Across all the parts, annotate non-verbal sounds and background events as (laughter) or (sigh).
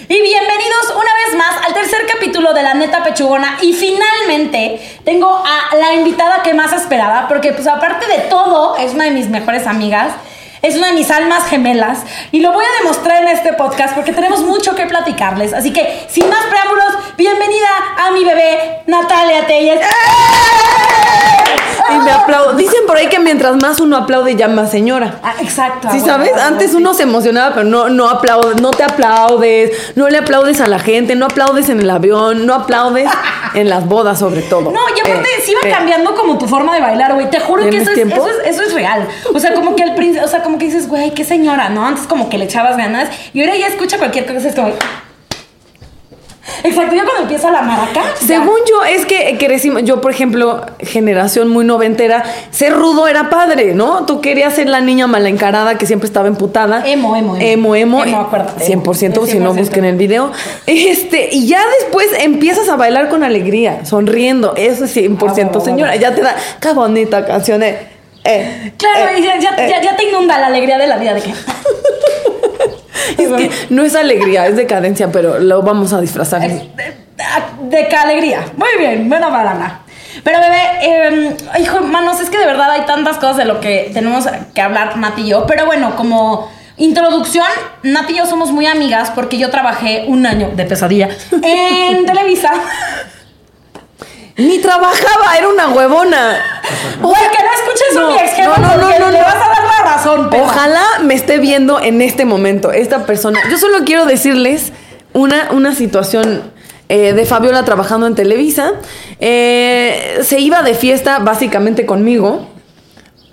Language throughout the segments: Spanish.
Y bienvenidos una vez más al tercer capítulo de La Neta Pechugona. Y finalmente tengo a la invitada que más esperaba, porque pues aparte de todo, es una de mis mejores amigas. Es una de mis almas gemelas y lo voy a demostrar en este podcast porque tenemos mucho que platicarles. Así que, sin más preámbulos, bienvenida a mi bebé Natalia Telles. Y me aplaudo. Dicen por ahí que mientras más uno aplaude, ya más señora. Ah, exacto. Sí, ¿sabes? bueno, Antes uno se emocionaba, pero no, no aplaude, no te aplaudes, no le aplaudes a la gente, no aplaudes en el avión, no aplaudes (laughs) en las bodas sobre todo. No, y aparte Eh, sí va eh, cambiando como tu forma de bailar, güey. Te juro que ¿Tienes eso es, eso, es, eso es real. O sea, como que al principio, o sea, como que dices, güey, qué señora, ¿no? Antes como que le echabas ganas y ahora ya escucha cualquier cosa, es como... Exacto, ya cuando empieza la maraca. Según yo, es que crecimos, yo por ejemplo, generación muy noventera, ser rudo era padre, ¿no? Tú querías ser la niña mala encarada que siempre estaba emputada. Emo, emo, emo. Emo, emo. Emo, acuérdate, 100%, emo. si no 100%. busquen el video. Este, y ya después empiezas a bailar con alegría, sonriendo. Eso es 100%, Ah, señora. Ya te da, qué bonita canción. Eh, eh, Claro, eh, y ya, ya, eh. ya- ya te inunda la alegría de la vida de que... (laughs) Es que no es alegría, es decadencia, pero lo vamos a disfrazar. De, de alegría. Muy bien, buena palabra. Pero bebé, eh, hijo, manos, es que de verdad hay tantas cosas de lo que tenemos que hablar Nati y yo. Pero bueno, como introducción, Nati y yo somos muy amigas porque yo trabajé un año de pesadilla (laughs) en Televisa. Ni trabajaba, era una huevona. Güey, que no escuches a No, mi ex jefa no, no, no, no, le vas a dar la razón. perra. Ojalá me esté viendo en este momento esta persona. Yo solo quiero decirles una, una situación eh, de Fabiola trabajando en Televisa. Eh, se iba de fiesta básicamente conmigo.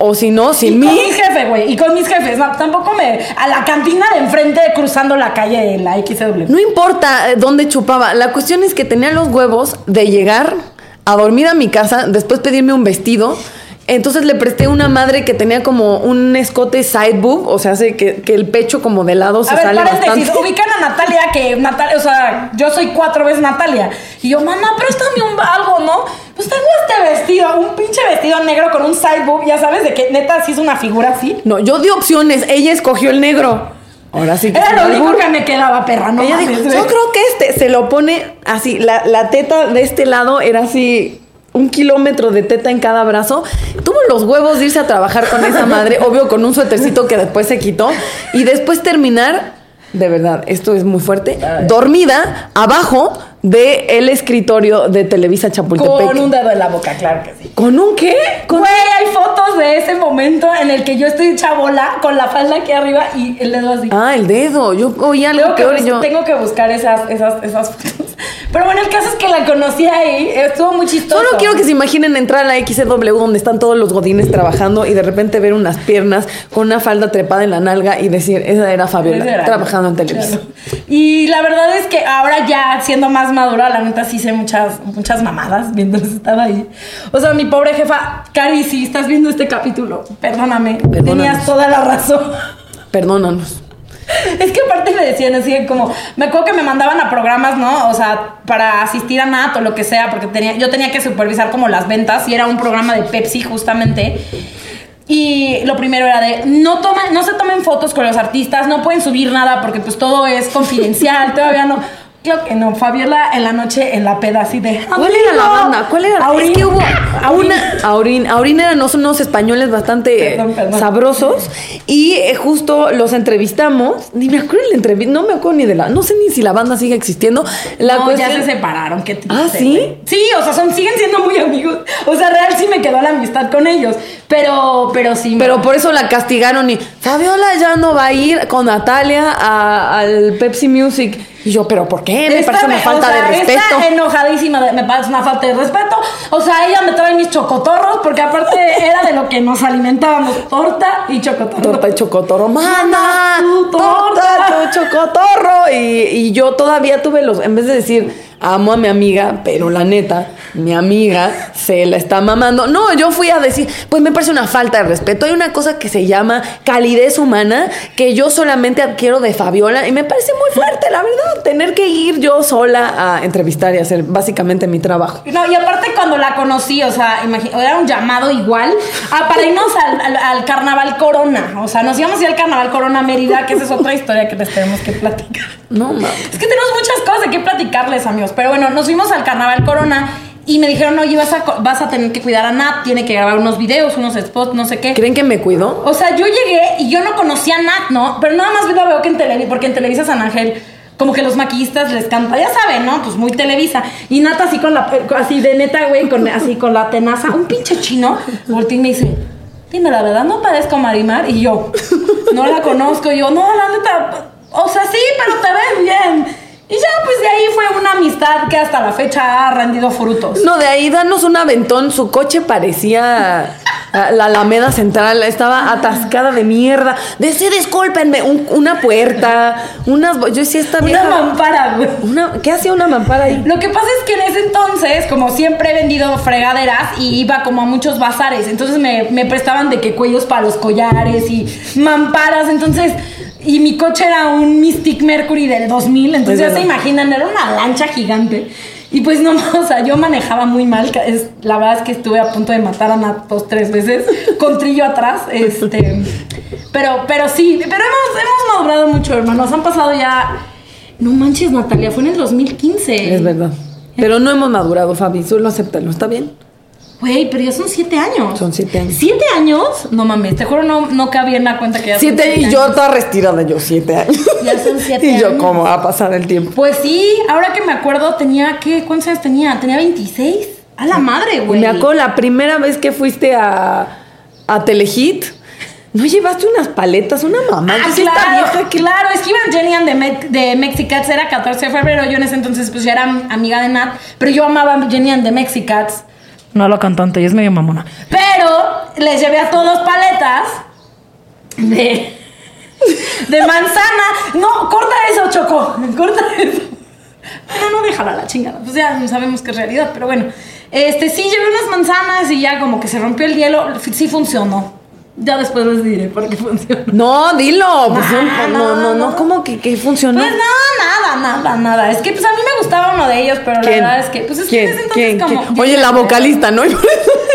O si no, Y sin con mí. mi jefe, güey. Y con mis jefes. No, tampoco me. A la cantina de enfrente cruzando la calle de la XW. No importa eh, dónde chupaba. La cuestión es que tenía los huevos de llegar a dormir a mi casa, después pedirme un vestido. Entonces le presté una madre que tenía como un escote side boob, o sea, hace que, que el pecho como de lado se A ver, sale paréntesis, bastante. (laughs) ubican a Natalia, que Natalia, o sea, yo soy cuatro veces Natalia. Y yo, mamá, préstame un algo, ¿no? Pues tengo este vestido, un pinche vestido negro con un side boob, ya sabes, de que neta sí es una figura así. No, yo di opciones, ella escogió el negro. Ahora sí que Era lo único que me quedaba, perra, ¿no? Ella mames, dijo, güey. yo creo que este se lo pone así, la, la teta de este lado era así un kilómetro de teta en cada brazo. Tuvo los huevos de irse a trabajar con esa madre, (laughs) obvio con un suétercito que después se quitó y después terminar, de verdad, esto es muy fuerte, dormida abajo de el escritorio de Televisa Chapultepec. Con un dedo en la boca, claro que sí. ¿Con un qué? Con Güey, hay fotos de ese momento en el que yo estoy chabola con la falda aquí arriba y el dedo así. Ah, el dedo. Yo oí algo Tengo que, peor bus- yo. tengo que buscar esas, esas, esas fotos. (laughs) Pero bueno, el caso es que la conocí ahí, estuvo muy chistoso. Solo quiero que se imaginen entrar a la XW donde están todos los godines trabajando y de repente ver unas piernas con una falda trepada en la nalga y decir, esa era Fabiola, era. trabajando en televisión. Claro. (laughs) Y la verdad es que ahora ya siendo más madura, la neta sí sé muchas, muchas mamadas mientras estaba ahí. O sea, mi pobre jefa, Cari, si estás viendo este capítulo, perdóname, Perdónanos. tenías toda la razón. Perdónanos. Es que aparte me decían así como, me acuerdo que me mandaban a programas, ¿no? O sea, para asistir a NAT o lo que sea, porque tenía, yo tenía que supervisar como las ventas y era un programa de Pepsi justamente. Y lo primero era de, no, tomen, no se tomen fotos con los artistas, no pueden subir nada porque pues todo es confidencial, (laughs) todavía no. Claro que no, Fabiola en la noche en la peda así de... ¿Cuál era la banda? ¿Cuál era? Aurín. Es que hubo Aurín. Aurín. Aurín eran unos- unos españoles bastante Perdón, perdón. sabrosos. Y eh, justo los entrevistamos. Ni me acuerdo la entrevista. No me acuerdo ni de la. No sé ni si la banda sigue existiendo. La no, cuestión- ya se separaron, qué triste. Ah, ¿sí? Sí, o sea, son, siguen siendo muy amigos. O sea, real sí me quedó la amistad con ellos. Pero, pero sí. Pero por eso la castigaron y Fabiola ya no va a ir con Natalia a- al Pepsi Music. Y yo, ¿pero por qué? Me parece una me- falta o sea, de respeto. Está enojadísima, de- me parece una falta de respeto. O sea, ella me trae mis chocotorros porque aparte (laughs) era de lo que nos alimentábamos, torta y chocotorro. Torta y chocotorro. ¡Mana! tu ¡Torta, torta! tu chocotorro! Y, y yo todavía tuve los. En vez de decir, amo a mi amiga, pero la neta, mi amiga se la está mamando. No, yo fui a decir, pues me parece una falta de respeto. Hay una cosa que se llama calidez humana que yo solamente adquiero de Fabiola y me parece muy fuerte, la verdad, tener que ir yo sola a entrevistar y hacer básicamente mi trabajo. No, y aparte cuando la conocí, o sea, era un llamado igual ah, para irnos al, al- al carnaval Corona. O sea, nos íbamos a ir al carnaval Corona Mérida, que esa es otra historia que les tenemos que platicar. No, mames. Es que tenemos muchas cosas de qué platicarles, amigos. Pero bueno, nos fuimos al carnaval Corona y me dijeron, oye, vas a, vas a tener que cuidar a Nat, tiene que grabar unos videos, unos spots, no sé qué. ¿Creen que me cuido? O sea, yo llegué y yo no conocía a Nat, ¿no? Pero nada más lo veo que en Televisa, porque en Televisa San Ángel, como que los maquillistas les canta, ya saben, ¿no? Pues muy Televisa. Y Nat así con la, así de neta, güey, con, así con la tenaza, un pinche chino, volteó y me dice, dime la verdad, ¿no parezco Marimar? Y yo, no la conozco. Y yo, no, la neta, o sea, sí, pero te ves bien. Y ya, pues de ahí fue una amistad que hasta la fecha ha rendido frutos. No, de ahí danos un aventón. Su coche parecía la Alameda Central. Estaba atascada de mierda. De sí, discúlpenme. un- una puerta, unas. Yo sí, esta Una vieja. mampara, güey. Una- ¿Qué hacía una mampara ahí? Lo que pasa es que en ese entonces, como siempre he vendido fregaderas y iba como a muchos bazares, entonces me, me prestaban de que cuellos para los collares y mamparas, entonces, y mi coche era un Mystic Mercury del 2000, entonces Es ya se imaginan, era una lancha gigante. Y pues no, (laughs) o sea, yo manejaba muy mal, es, la verdad es que estuve a punto de matar a Nat dos, tres veces, (laughs) con trillo atrás, este, pero, pero sí, pero hemos, hemos madurado mucho, hermanos, han pasado ya, no manches, Natalia, fue en el 2015. Es verdad. Pero no hemos madurado, Fabi. Solo acéptalo. ¿Está bien? Güey, pero ya son siete años. Son siete años. ¿Siete años? No mames, te juro, no, no cabía en la cuenta que ya son Siete y yo años. toda retirada. Yo siete años. Ya son (laughs) siete y yo, años. ¿cómo va a pasar el tiempo? Pues sí, ahora que me acuerdo, tenía, ¿qué? ¿Cuántos años tenía? Tenía 26. A la madre, güey. me acuerdo la primera vez que fuiste a, a Telehit. ¿No llevaste unas paletas? Una mamá. Ah, esta claro, vieja que- claro, es que iban Jenny and de, Me- de Mexicats, era 14 de febrero, yo en ese entonces pues ya era amiga de Nat, pero yo amaba Jenny and de Mexicats. No la cantante, ella es medio mamona. Pero les llevé a todos paletas de, de manzana. No, corta eso, Choco, corta eso. Bueno, no déjala la chingada, pues ya sabemos que es realidad, pero bueno. Este, sí, llevé unas manzanas y ya como que se rompió el hielo, sí funcionó. Ya después les diré por qué (laughs) funcionó. No, dilo. Pues No, no, no, no, no, no, no. ¿Cómo que, que funcionó? Pues nada, nada, nada, nada. Es que pues a mí me gustaba uno de ellos, pero la verdad es que pues es que ese entonces ¿Quién? como ¿Quién? Oye, la vocalista, ¿no? (laughs)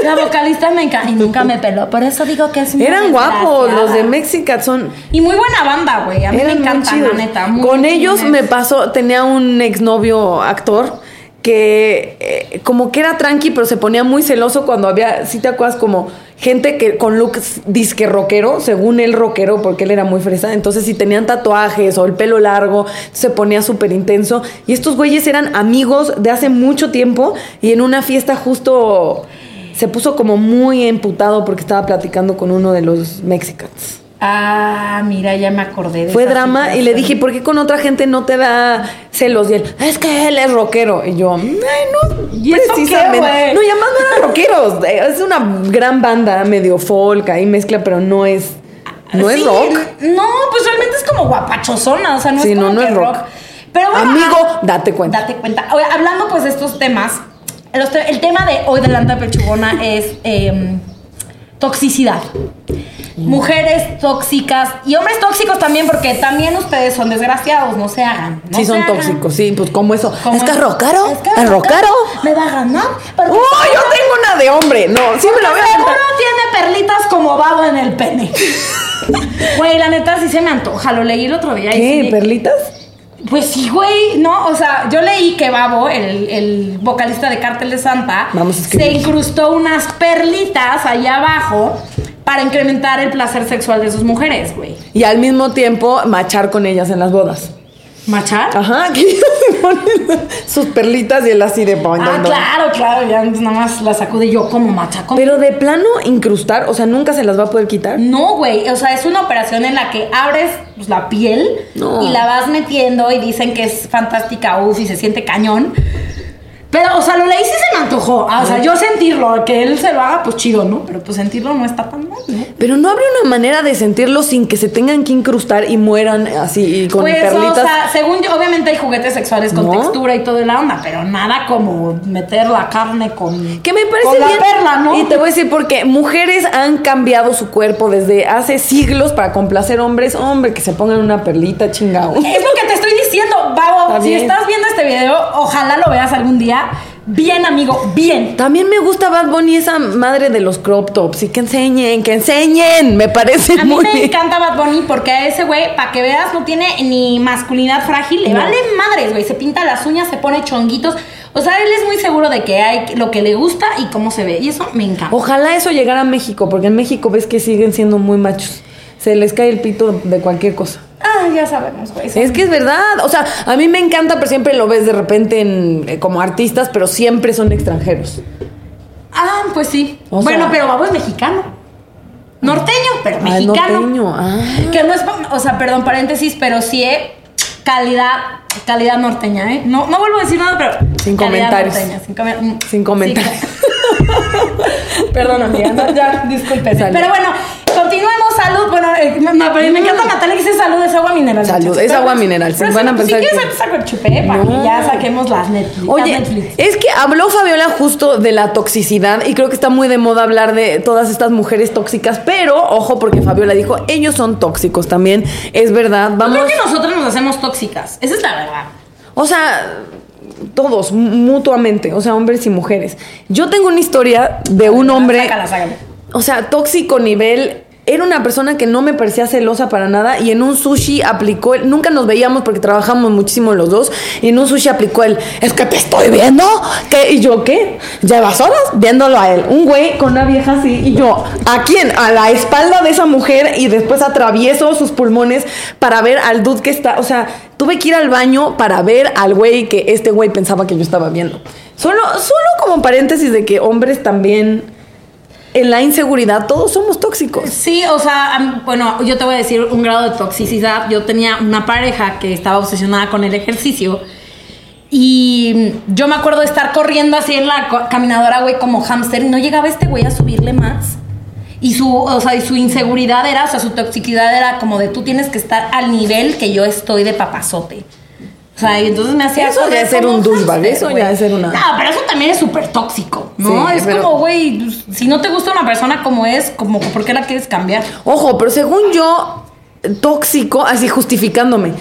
La vocalista me encanta y nunca me peló, por eso digo que es una Eran guapos, los de. Mexicat son. Y muy buena banda, güey. A mí Eran me muy encanta, la neta. muy Con ellos me pasó, tenía un exnovio actor que eh, como que era tranqui, pero se ponía muy celoso cuando había, si te acuerdas, como gente que con looks disque rockero, según él rockero, porque él era muy fresa, entonces si tenían tatuajes o el pelo largo, se ponía súper intenso. Y estos güeyes eran amigos de hace mucho tiempo y en una fiesta justo se puso como muy emputado porque estaba platicando con uno de los Mexicans. Ah, mira, ya me acordé de Fue drama y le dije, ¿por qué con otra gente no te da celos? Y él, es que él es rockero. Y yo, "Ay, no, ¿Y eso qué, precisamente. no, y además no eran rockeros. (laughs) Es una gran banda, medio folk, ahí mezcla, pero no es, no es rock. No, pues realmente es como guapachosona, o sea, no Sí, es como no, no que es rock. Pero bueno, Amigo, ah, date cuenta. Date cuenta. Oye, hablando pues de estos temas, el tema de hoy de Lanta Pechugona es em, toxicidad. Mujeres tóxicas y hombres tóxicos también, porque también ustedes son desgraciados, no se hagan. no sí, se son hagan. tóxicos, sí, pues como eso. Es que es- es es rockero. Me va a ganar. porque- ¡Oh, yo tengo una de hombre! No, sí me la voy a Seguro tiene perlitas como babo en el pene. (laughs) Güey, la neta sí se me antoja. Lo leí el otro día. y ¿Qué? sí- ¿Perlitas? Pues sí, güey, ¿no? O sea, yo leí que Babo, el, el vocalista de Cártel de Santa, Vamos se incrustó unas perlitas allá abajo para incrementar el placer sexual de sus mujeres, güey. Y al mismo tiempo machar con ellas en las bodas. ¿Machar? Ajá, ellas (laughs) se ponen sus perlitas y él así de Ah, claro, claro, ya nada más la sacude yo como macha. como- Pero de plano incrustar, o sea, nunca se las va a poder quitar. No, güey, o sea, es una operación en la que abres pues, la piel No. y la vas metiendo y dicen que es fantástica, uff, y se siente cañón. Pero, o sea, lo leí sí se me antojó. Ah, o sea, yo sentirlo, que él se lo haga, pues chido, ¿no? Pero pues sentirlo no está tan mal, ¿no? Pero no habría una manera de sentirlo sin que se tengan que incrustar y mueran así y con pues, perlitas. o sea, según yo, obviamente hay juguetes sexuales con ¿No? textura y todo la onda, pero nada como meter la carne con. Que me parece con la perla, ¿no? Y te voy a decir porque mujeres han cambiado su cuerpo desde hace siglos para complacer hombres. Hombre, que se pongan una perlita chingao. Es lo que te diciendo, Babo. Está Si bien. estás viendo este video, ojalá lo veas algún día. Bien, amigo, bien. También me gusta Bad Bunny, esa madre de los crop tops. Y que enseñen, que enseñen. Me parece A mí muy me bien. encanta Bad Bunny porque a ese güey, para que veas, no tiene ni masculinidad frágil. Le No. vale madres, güey. Se pinta las uñas, se pone chonguitos. O sea, él es muy seguro de que hay lo que le gusta y cómo se ve. Y eso me encanta. Ojalá eso llegara a México, porque en México ves que siguen siendo muy machos. Se les cae el pito de cualquier cosa. Ah, ya sabemos, güey. Es que es verdad. O sea, a mí me encanta, pero siempre lo ves de repente en, eh, como artistas, pero siempre son extranjeros. Ah, pues sí. O bueno, sea- pero Babo es mexicano. Norteño, pero Ah, mexicano. norteño, ah. Que no es, pa- o sea, perdón, paréntesis, pero sí, eh, calidad, calidad norteña, ¿eh? No, no vuelvo a decir nada, pero. Sin calidad comentarios. norteña, sin, mm, Sin comentarios. sí. (laughs) Perdón, amiga, no, ya. Salud. Pero bueno, salud. Bueno, eh, me, me- me encanta Natalia que dice salud, es agua mineral. Salud, es Pero, agua mineral, pero van a si- pensar Si quieres, saco el chupé para No. que ya saquemos las Netflix. las Oye, Netflix. es que habló Fabiola justo de la toxicidad y creo que está muy de moda hablar de todas estas mujeres tóxicas, pero ojo porque Fabiola dijo, ellos son tóxicos también, es verdad, Yo vamos, creo que nosotros nos hacemos tóxicas. Esa es la verdad. o sea, todos mu- mutuamente, o sea, hombres y mujeres. Yo tengo una historia de un hombre, Sácala, sácala. o sea, tóxico nivel. Era una persona que no me parecía celosa para nada y en un sushi aplicó, el- nunca nos veíamos porque trabajamos muchísimo los dos, y en un sushi aplicó el, es que te estoy viendo, ¿qué? Y yo, ¿qué? Llevas horas viéndolo a él, un güey con una vieja así, y yo, ¿a quién? A la espalda de esa mujer y después atravieso sus pulmones para ver al dude que está, o sea, tuve que ir al baño para ver al güey que este güey pensaba que yo estaba viendo. Solo, solo como paréntesis de que hombres también en la inseguridad todos somos tóxicos. Sí, o sea, bueno, yo te voy a decir un grado de toxicidad. Yo tenía una pareja que estaba obsesionada con el ejercicio. Y yo me acuerdo de estar corriendo así en la caminadora, güey, como hámster. Y no llegaba este güey a subirle más. Y su, o sea, y su inseguridad era, o sea, su toxicidad era como de tú tienes que estar al nivel que yo estoy de papazote. O sea, y entonces me hacía Eso ya es ser un douchebag, eso ya es ser una- No, pero eso también es súper tóxico, ¿no? Sí, es pero- como, güey, pues, si no te gusta una persona como es, como, ¿por qué la quieres cambiar? Ojo, pero según yo, tóxico, así justificándome.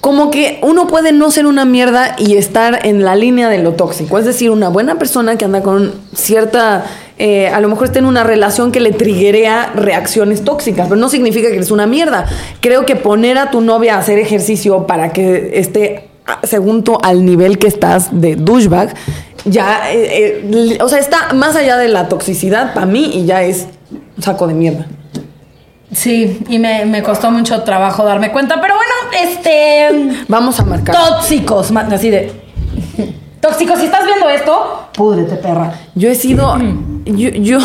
Como que uno puede no ser una mierda y estar en la línea de lo tóxico. Es decir, una buena persona que anda con cierta. eh, a lo mejor está en una relación que le triguea reacciones tóxicas, pero no significa que eres una mierda. Creo que poner a tu novia a hacer ejercicio para que esté, según tú, al nivel que estás de douchebag, ya. eh, eh, o sea, está más allá de la toxicidad para mí y ya es un saco de mierda. Sí, y me, me costó mucho trabajo darme cuenta, pero bueno, este. Vamos a marcar. Tóxicos, así de. Tóxicos, si estás viendo esto, púdrete, perra. Yo he sido. Yo, yo,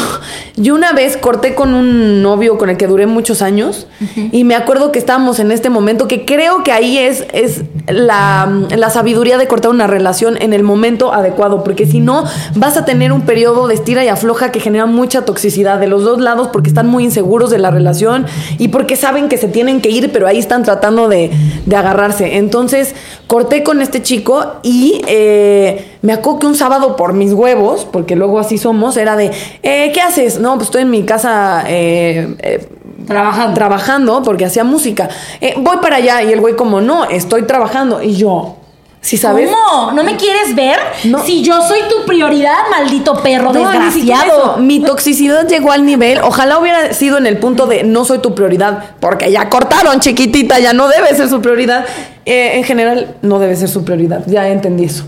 yo una vez corté con un novio con el que duré muchos años y me acuerdo que estábamos en este momento que creo que ahí es, es la, la sabiduría de cortar una relación en el momento adecuado, porque si no vas a tener un periodo de estira y afloja que genera mucha toxicidad de los dos lados porque están muy inseguros de la relación y porque saben que se tienen que ir, pero ahí están tratando de, de agarrarse. Entonces corté con este chico y eh, me acuerdo que un sábado por mis huevos, porque luego así somos, era de, eh, ¿qué haces? No, pues estoy en mi casa eh, eh, Trabajando. trabajando porque hacía música. Voy para allá y el güey como, no, estoy trabajando. Y yo, si sabes... ¿Cómo? ¿No me quieres ver? No. Si yo soy tu prioridad, maldito perro No, desgraciado. Mi toxicidad llegó al nivel, ojalá hubiera sido en el punto de no soy tu prioridad, porque ya cortaron, chiquitita, ya no debe ser su prioridad. Eh, en general, no debe ser su prioridad, ya entendí eso.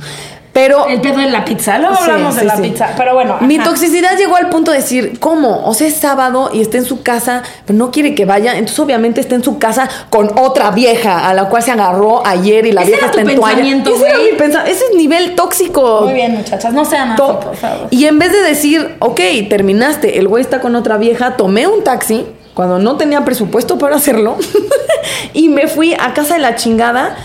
Pero El pedo de la pizza. Luego Sí, hablamos de la sí. pizza. Pero bueno. Mi toxicidad llegó al punto de decir, ¿cómo? O sea, es sábado y está en su casa, pero no quiere que vaya. Entonces, obviamente, está en su casa con otra vieja a la cual se agarró ayer y la vieja está en toalla. pensamiento, Ese era mi pensa- Ese es nivel tóxico. Muy bien, muchachas. No sean así, por favor. Y en vez de decir, ok, terminaste, el güey está con otra vieja, tomé un taxi cuando no tenía presupuesto para hacerlo (laughs) y me fui a casa de la chingada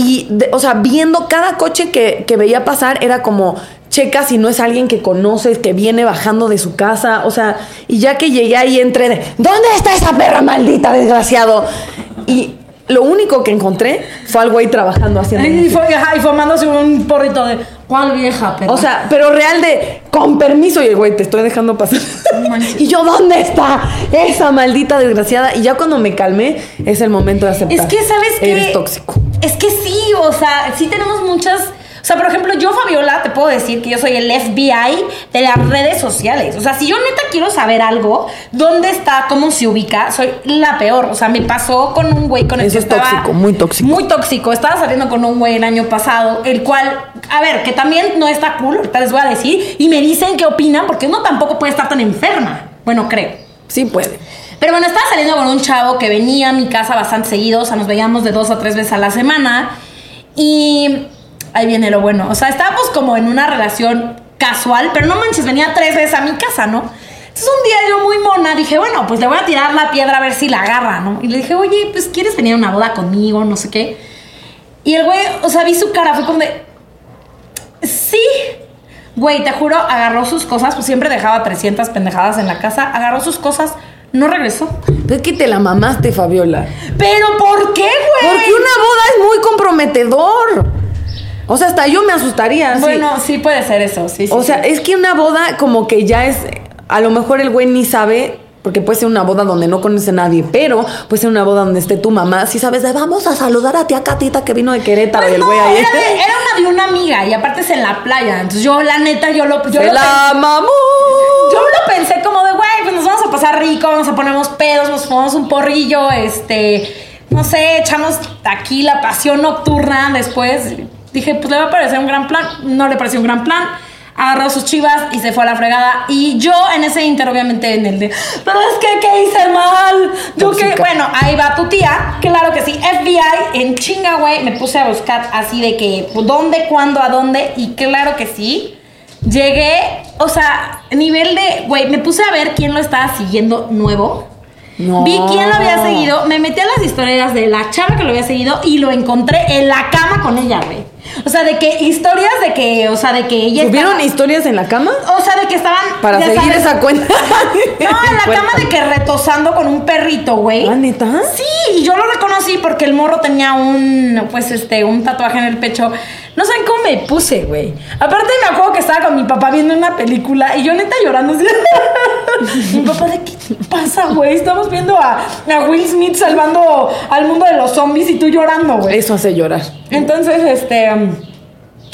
y, de- o sea, viendo cada coche que, que veía pasar era como, checa si no es alguien que conoces, que viene bajando de su casa, o sea, y ya que llegué ahí entré de, ¿dónde está esa perra maldita, desgraciado? Y lo único que encontré fue al güey trabajando haciendo Y, fue, ajá, y fumándose un porrito de. ¿Cuál vieja, pero? O sea, pero real de con permiso y el güey te estoy dejando pasar. No (laughs) y yo, ¿dónde está esa maldita desgraciada? Y ya cuando me calmé, es el momento de aceptar. Es que, ¿sabes qué? Eres tóxico. Es que sí, o sea, sí tenemos muchas. O sea, por ejemplo, yo, Fabiola, te puedo decir que yo soy el FBI de las redes sociales. O sea, si yo neta quiero saber algo, dónde está, cómo se ubica, soy la peor. O sea, me pasó con un güey con el Eso que es estaba- tóxico, muy tóxico. Muy tóxico. Estaba saliendo con un güey el año pasado, el cual, a ver, que también no está cool, ahorita les voy a decir, y me dicen qué opinan, porque uno tampoco puede estar tan enferma. Bueno, creo. Sí puede. Pero bueno, estaba saliendo con un chavo que venía a mi casa bastante seguido, o sea, nos veíamos de dos a tres veces a la semana. Y ahí viene lo bueno. O sea, estábamos como en una relación casual, pero no manches, venía tres veces a mi casa, ¿no? Entonces un día yo muy mona dije, bueno, pues le voy a tirar la piedra a ver si la agarra, ¿no? Y le dije, oye, pues quieres venir a una boda conmigo, no sé qué. Y el güey, o sea, vi su cara, fue como de, sí. Güey, te juro, agarró sus cosas, pues siempre dejaba 300 pendejadas en la casa, agarró sus cosas, no regresó. Pero es que te la mamaste, Fabiola. ¿Pero por qué, güey? Porque una boda es muy comprometedor. O sea, hasta yo me asustaría. Bueno, sí puede ser eso, sí. sí, O sea, sí. es que una boda como que ya es, a lo mejor el güey ni sabe, porque puede ser una boda donde no conoce a nadie, pero puede ser una boda donde esté tu mamá, si sabes, de, vamos a saludar a tía Catita que vino de Querétaro Pues y el no, güey ahí. era, (laughs) era una de una amiga y aparte es en la playa. Entonces yo, la neta, yo lo, yo Se lo, la mamó. yo lo pensé como de, güey, pues nos vamos a pasar rico, vamos a ponernos pedos, nos fumamos un porrillo, este, no sé, echamos aquí la pasión nocturna después. Dije, pues le va a parecer un gran plan. No le pareció un gran plan. Agarró sus chivas y se fue a la fregada. Y yo en ese inter, obviamente, en el de, pero es que, ¿qué hice mal? Yo que, Tóxica. bueno, ahí va tu tía. Claro que sí. FBI en chinga, güey. Me puse a buscar así de que, pues, ¿dónde, cuándo, a dónde? Y claro que sí. Llegué, o sea, nivel de, güey, me puse a ver quién lo estaba siguiendo nuevo. No. Vi quién lo había seguido, me metí a las historias de la chava que lo había seguido y lo encontré en la cama con ella, güey. O sea, de que historias de que, o sea, de que ella ¿Subieron estaba- historias en la cama? o sea, de que estaban Para seguir sabes, esa cuenta. (laughs) No, en la (laughs) cama de que retosando con un perrito, güey. ¿Ah, neta? Sí, y yo lo reconocí porque el morro tenía un, pues, este, un tatuaje en el pecho. No saben cómo me puse, güey. Aparte me acuerdo que estaba con mi papá viendo una película y yo neta llorando así. (laughs) mi papá, ¿de qué te pasa, güey? Estamos viendo a, a Will Smith salvando al mundo de los zombies y tú llorando, güey. Eso hace llorar. Entonces, este...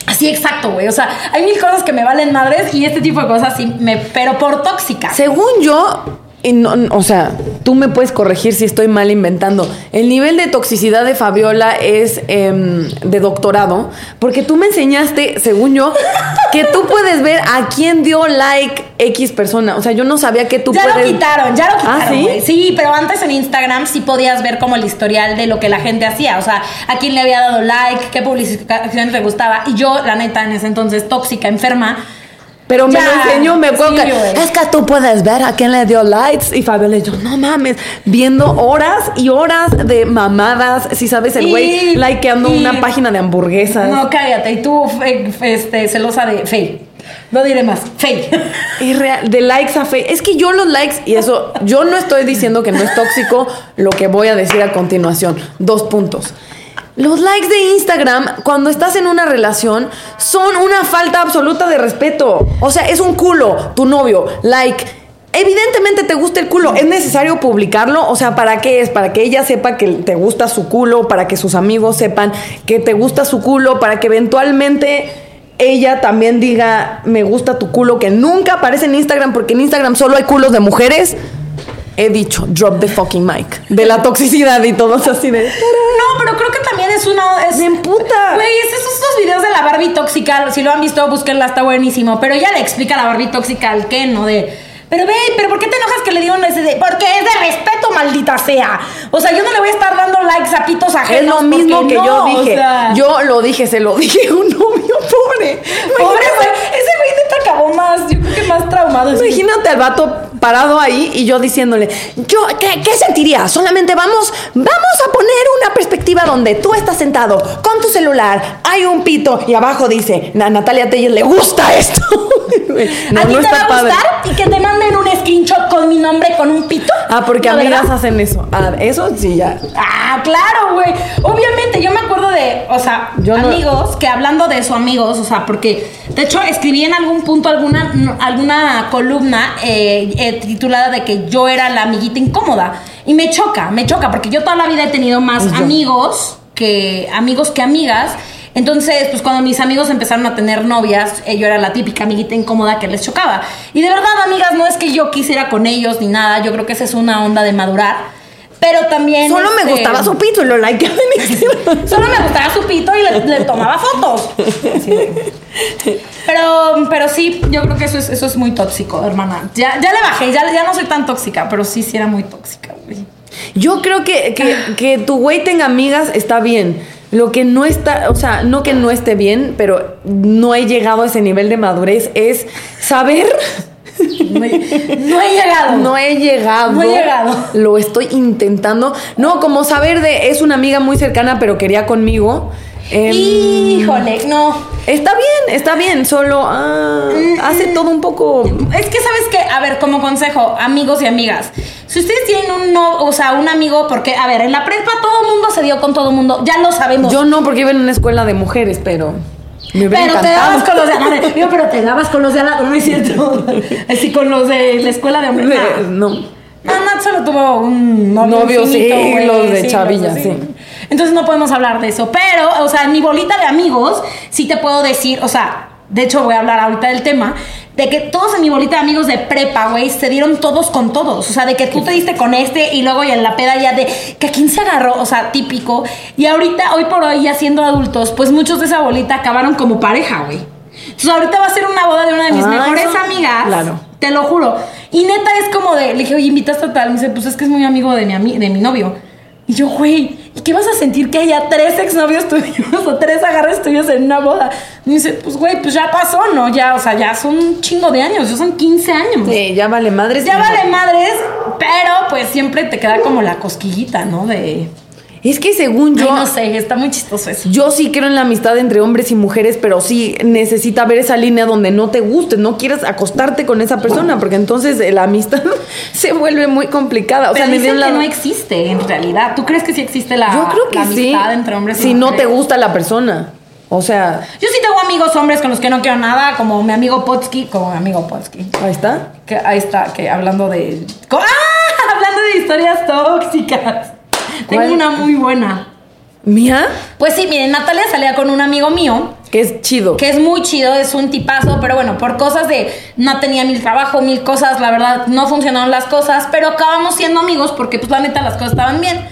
Así exacto, güey. O sea, hay mil cosas que me valen madres y este tipo de cosas sí me... Pero por tóxica. Según yo, y no- o sea, tú me puedes corregir si estoy mal inventando. El nivel de toxicidad de Fabiola es em, de doctorado, porque tú me enseñaste, según yo, que tú puedes ver a quién dio like X persona. O sea, yo no sabía que tú ya puedes. lo quitaron, ya lo quitaron. ¿Ah, sí? güey. Sí, pero antes en Instagram sí podías ver como el historial de lo que la gente hacía. O sea, a quién le había dado like, qué publicación le gustaba. Y yo, la neta, en ese entonces, tóxica, enferma. Pero me Ya, lo enseñó, me acuerdo sí, que es que tú puedes ver a quién le dio likes y Fabiola y yo, no mames, viendo horas y horas de mamadas, si sabes, el güey likeando y- una página de hamburguesas. No, cállate. Y tú, fe- este, celosa de Faye. No diré más. Faye. Es real, de likes a fe. Es que yo los likes, y eso, yo no estoy diciendo que no es tóxico lo que voy a decir a continuación. Dos puntos. Los likes de Instagram, cuando estás en una relación, son una falta absoluta de respeto. O sea, es un culo, tu novio, like. Evidentemente te gusta el culo, ¿es necesario publicarlo? O sea, ¿para qué es? Para que ella sepa que te gusta su culo, para que sus amigos sepan que te gusta su culo, para que eventualmente ella también diga, me gusta tu culo, que nunca aparece en Instagram, porque en Instagram solo hay culos de mujeres. He dicho, drop the fucking mic. De la toxicidad y todos así de... No, pero creo que también es una. Es, Me emputa. Güey, es esos videos de la Barbie tóxica. Si lo han visto, búsquenla, está buenísimo. Pero ella le explica a la Barbie tóxica al Ken, ¿no? De. Pero ve, pero ¿por qué te enojas que le dieron ese de.? Porque es de respeto, maldita sea. O sea, yo no le voy a estar dando likes a pitos ajenos. Es lo mismo que no, yo o dije. sea, Yo lo dije, se lo dije a un novio pobre. Pobre güey. Ese güey neta acabó más. Yo creo que más traumado. Imagínate al vato parado ahí y yo diciéndole, yo, ¿qué, qué sentiría? Solamente vamos, vamos a poner una perspectiva donde tú estás sentado con tu celular, hay un pito y abajo dice, a Natalia Telles le gusta esto. (laughs) No, ¿A ti no te va a gustar y que te manden un screenshot con mi nombre con un pito? Ah, porque ¿La amigas verdad? hacen eso. Ah, eso sí, ya. Ah, claro, güey. Obviamente, yo me acuerdo de, o sea, Yo no- amigos que hablando de eso, amigos, o sea, porque de hecho escribí en algún punto alguna, no, alguna columna eh, eh, titulada de que yo era la amiguita incómoda. Y me choca, me choca, porque yo toda la vida he tenido más Yo. amigos que amigos que amigas. Entonces, pues cuando mis amigos empezaron a tener novias, eh, yo era la típica amiguita incómoda que les chocaba. Y de verdad, amigas, no es que yo quisiera con ellos ni nada, yo creo que esa es una onda de madurar. Pero también. Solo me este, gustaba su pito y lo likeaba (laughs) en. Solo me gustaba su pito y le, le tomaba fotos. Pero, pero sí, yo creo que eso es, eso es muy tóxico, hermana. Ya, ya le bajé, ya, ya no soy tan tóxica, pero sí, sí era muy tóxica, güey. Yo creo que, que, que tu güey tenga amigas está bien. Lo que no está, o sea, no que no esté bien, pero no he llegado a ese nivel de madurez, es saber. No he, no he llegado. No he llegado. No he llegado. Lo estoy intentando. No, como saber de es una amiga muy cercana, pero quería conmigo. Em, Híjole, no. Está bien, está bien, solo ah, hace todo un poco. Es que sabes que, a ver, como consejo, amigos y amigas, si ustedes tienen un no, o sea, un amigo, porque, a ver, en la prepa todo mundo se dio con todo mundo, ya lo sabemos. Yo no, porque iba en una escuela de mujeres, pero me Pero te dabas con los de al lado. Pero te dabas con los de al lado, no es cierto. (laughs) Así con los de la escuela de hombres. No, No. no, Nat solo tuvo un novio. Novio, infinito, sí, los de chavilla, sí. Entonces no podemos hablar de eso. Pero, o sea, en mi bolita de amigos, sí te puedo decir, o sea, de hecho voy a hablar ahorita del tema, de que todos en mi bolita de amigos de prepa, güey, se dieron todos con todos. O sea, de que tú te diste con este y luego ya en la peda ya de que a quién se agarró, o sea, típico. Y ahorita, hoy por hoy, ya siendo adultos, pues muchos de esa bolita acabaron como pareja, güey. Entonces ahorita va a ser una boda de una de mis Ah, mejores eso- amigas. claro. Te lo juro. Y neta es como de, le dije, oye, invitaste a tal. Me dice, pues es que es muy amigo de mi, ami- de mi novio. Y yo, güey, ¿y qué vas a sentir que haya tres exnovios (laughs) tuyos o tres agarres tuyos en una boda? Me dice, pues güey, pues ya pasó, ¿no? Ya, o sea, ya son un chingo de años, ya son 15 años. Sí, ya vale madres. Ya vale madres, pero pues siempre te queda como la cosquillita, ¿no? De. Es que según yo. Ay, no sé, está muy chistoso eso. Yo sí creo en la amistad entre hombres y mujeres, pero sí necesita ver esa línea donde no te guste, no quieras acostarte con esa persona, porque entonces la amistad (laughs) se vuelve muy complicada. O Pero sea, dicen que no existe en realidad. ¿Tú crees que sí existe la, Yo creo que la sí. amistad entre hombres y si no mujeres? te gusta la persona. O sea, Yo sí tengo amigos hombres con los que no quiero nada, como mi amigo Potsky, como mi amigo Potsky. ahí está. Que ahí está, que hablando de. ¡Ah! (laughs) Hablando de historias tóxicas. Tengo una muy buena. Mía, Pues sí, miren, Natalia salía con un amigo mío que es chido. que es muy chido, es un tipazo, pero bueno, por cosas de no tenía mil trabajo, mil cosas, la verdad no funcionaron las cosas, pero acabamos siendo amigos porque pues la neta las cosas estaban bien.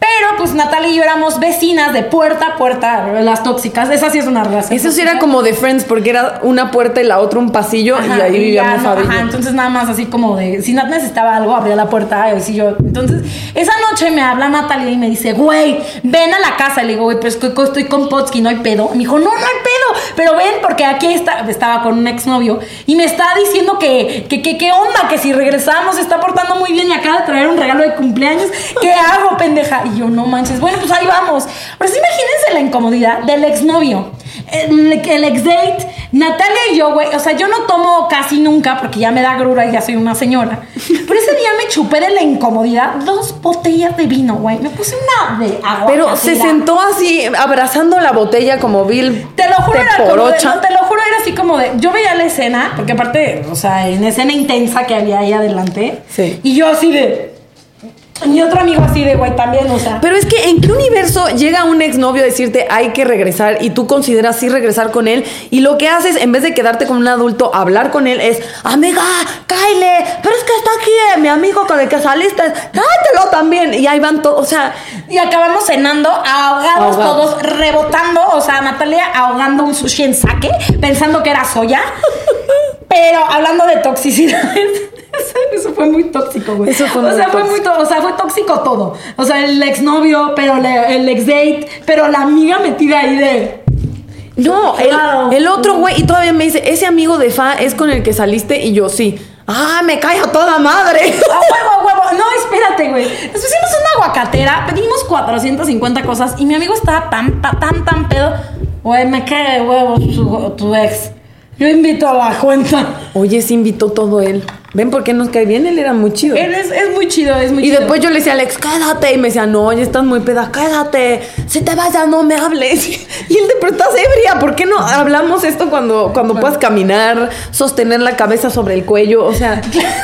Pero pues Natalia y yo éramos vecinas de puerta a puerta, las tóxicas, esa sí es una relación. Eso sí era como de Friends, porque era una puerta y la otra un pasillo, y ahí vivíamos no, Fabi ajá, entonces nada más así como de, si Nat necesitaba algo, abría la puerta y así yo. Entonces, esa noche me habla Natalia y me dice, güey, ven a la casa. Le digo, güey, pero es que estoy con Potsky, no hay pedo. Me dijo, no, no hay pedo, pero ven porque aquí está, estaba con un exnovio y me está diciendo que, que, que, qué onda, que si regresamos se está portando muy bien y acaba de traer un regalo de cumpleaños. ¿Qué hago, pendeja? Y yo, no manches, bueno, pues ahí vamos. Pero sí, imagínense la incomodidad del exnovio. El, el ex date, Natalia y yo, güey, o sea, yo no tomo casi nunca porque ya me da grura y ya soy una señora. Pero ese día me chupé de la incomodidad dos botellas de vino, güey. Me puse una de agua. Pero se sentó así, abrazando la botella como Bill. Te lo juro, era como de, no, te lo juro, era así como de. Yo veía la escena, porque aparte, o sea, en escena intensa que había ahí adelante. Sí. Y yo así de. Mi otro amigo así de, güey, también, o sea. Pero es que ¿en qué universo llega un exnovio a decirte hay que regresar y tú consideras sí regresar con él? Y lo que haces, en vez de quedarte con un adulto, hablar con él es, amiga, Kyle, pero es que está aquí eh, mi amigo con el que saliste, cállatelo también. Y ahí van todos, o sea, Y acabamos cenando, ahogados, Ahogados. todos, rebotando. O sea, Natalia ahogando un sushi en sake, pensando que era soya. (laughs) pero hablando de toxicidad. (laughs) Eso, fue muy tóxico, güey. Eso fue o muy sea, fue muy o sea, fue tóxico todo. O sea, el exnovio, pero le- el ex date, pero la amiga metida ahí de. no, el, Claro. el otro güey, y todavía me dice, ese amigo de Fa es con el que saliste y yo sí. Ah, me cae a toda madre. ¡A (laughs) huevo, a huevo! No, espérate, güey. Nos pusimos una aguacatera, pedimos 450 cosas y mi amigo estaba tan, tan, tan pedo. Güey, me cae de huevo tu, tu ex. Yo invito a la cuenta. Oye, se invitó todo él. ¿Ven por qué nos cae bien? Él era muy chido. Él es, es muy chido, es muy Y chido. después yo le decía a Alex, quédate. Y me decía, no, ya estás muy peda, quédate. Si te vas ya no me hables. (laughs) Y él de, pero estás ebria. ¿Por qué no hablamos esto cuando, cuando puedas caminar, sostener la cabeza sobre el cuello? O sea,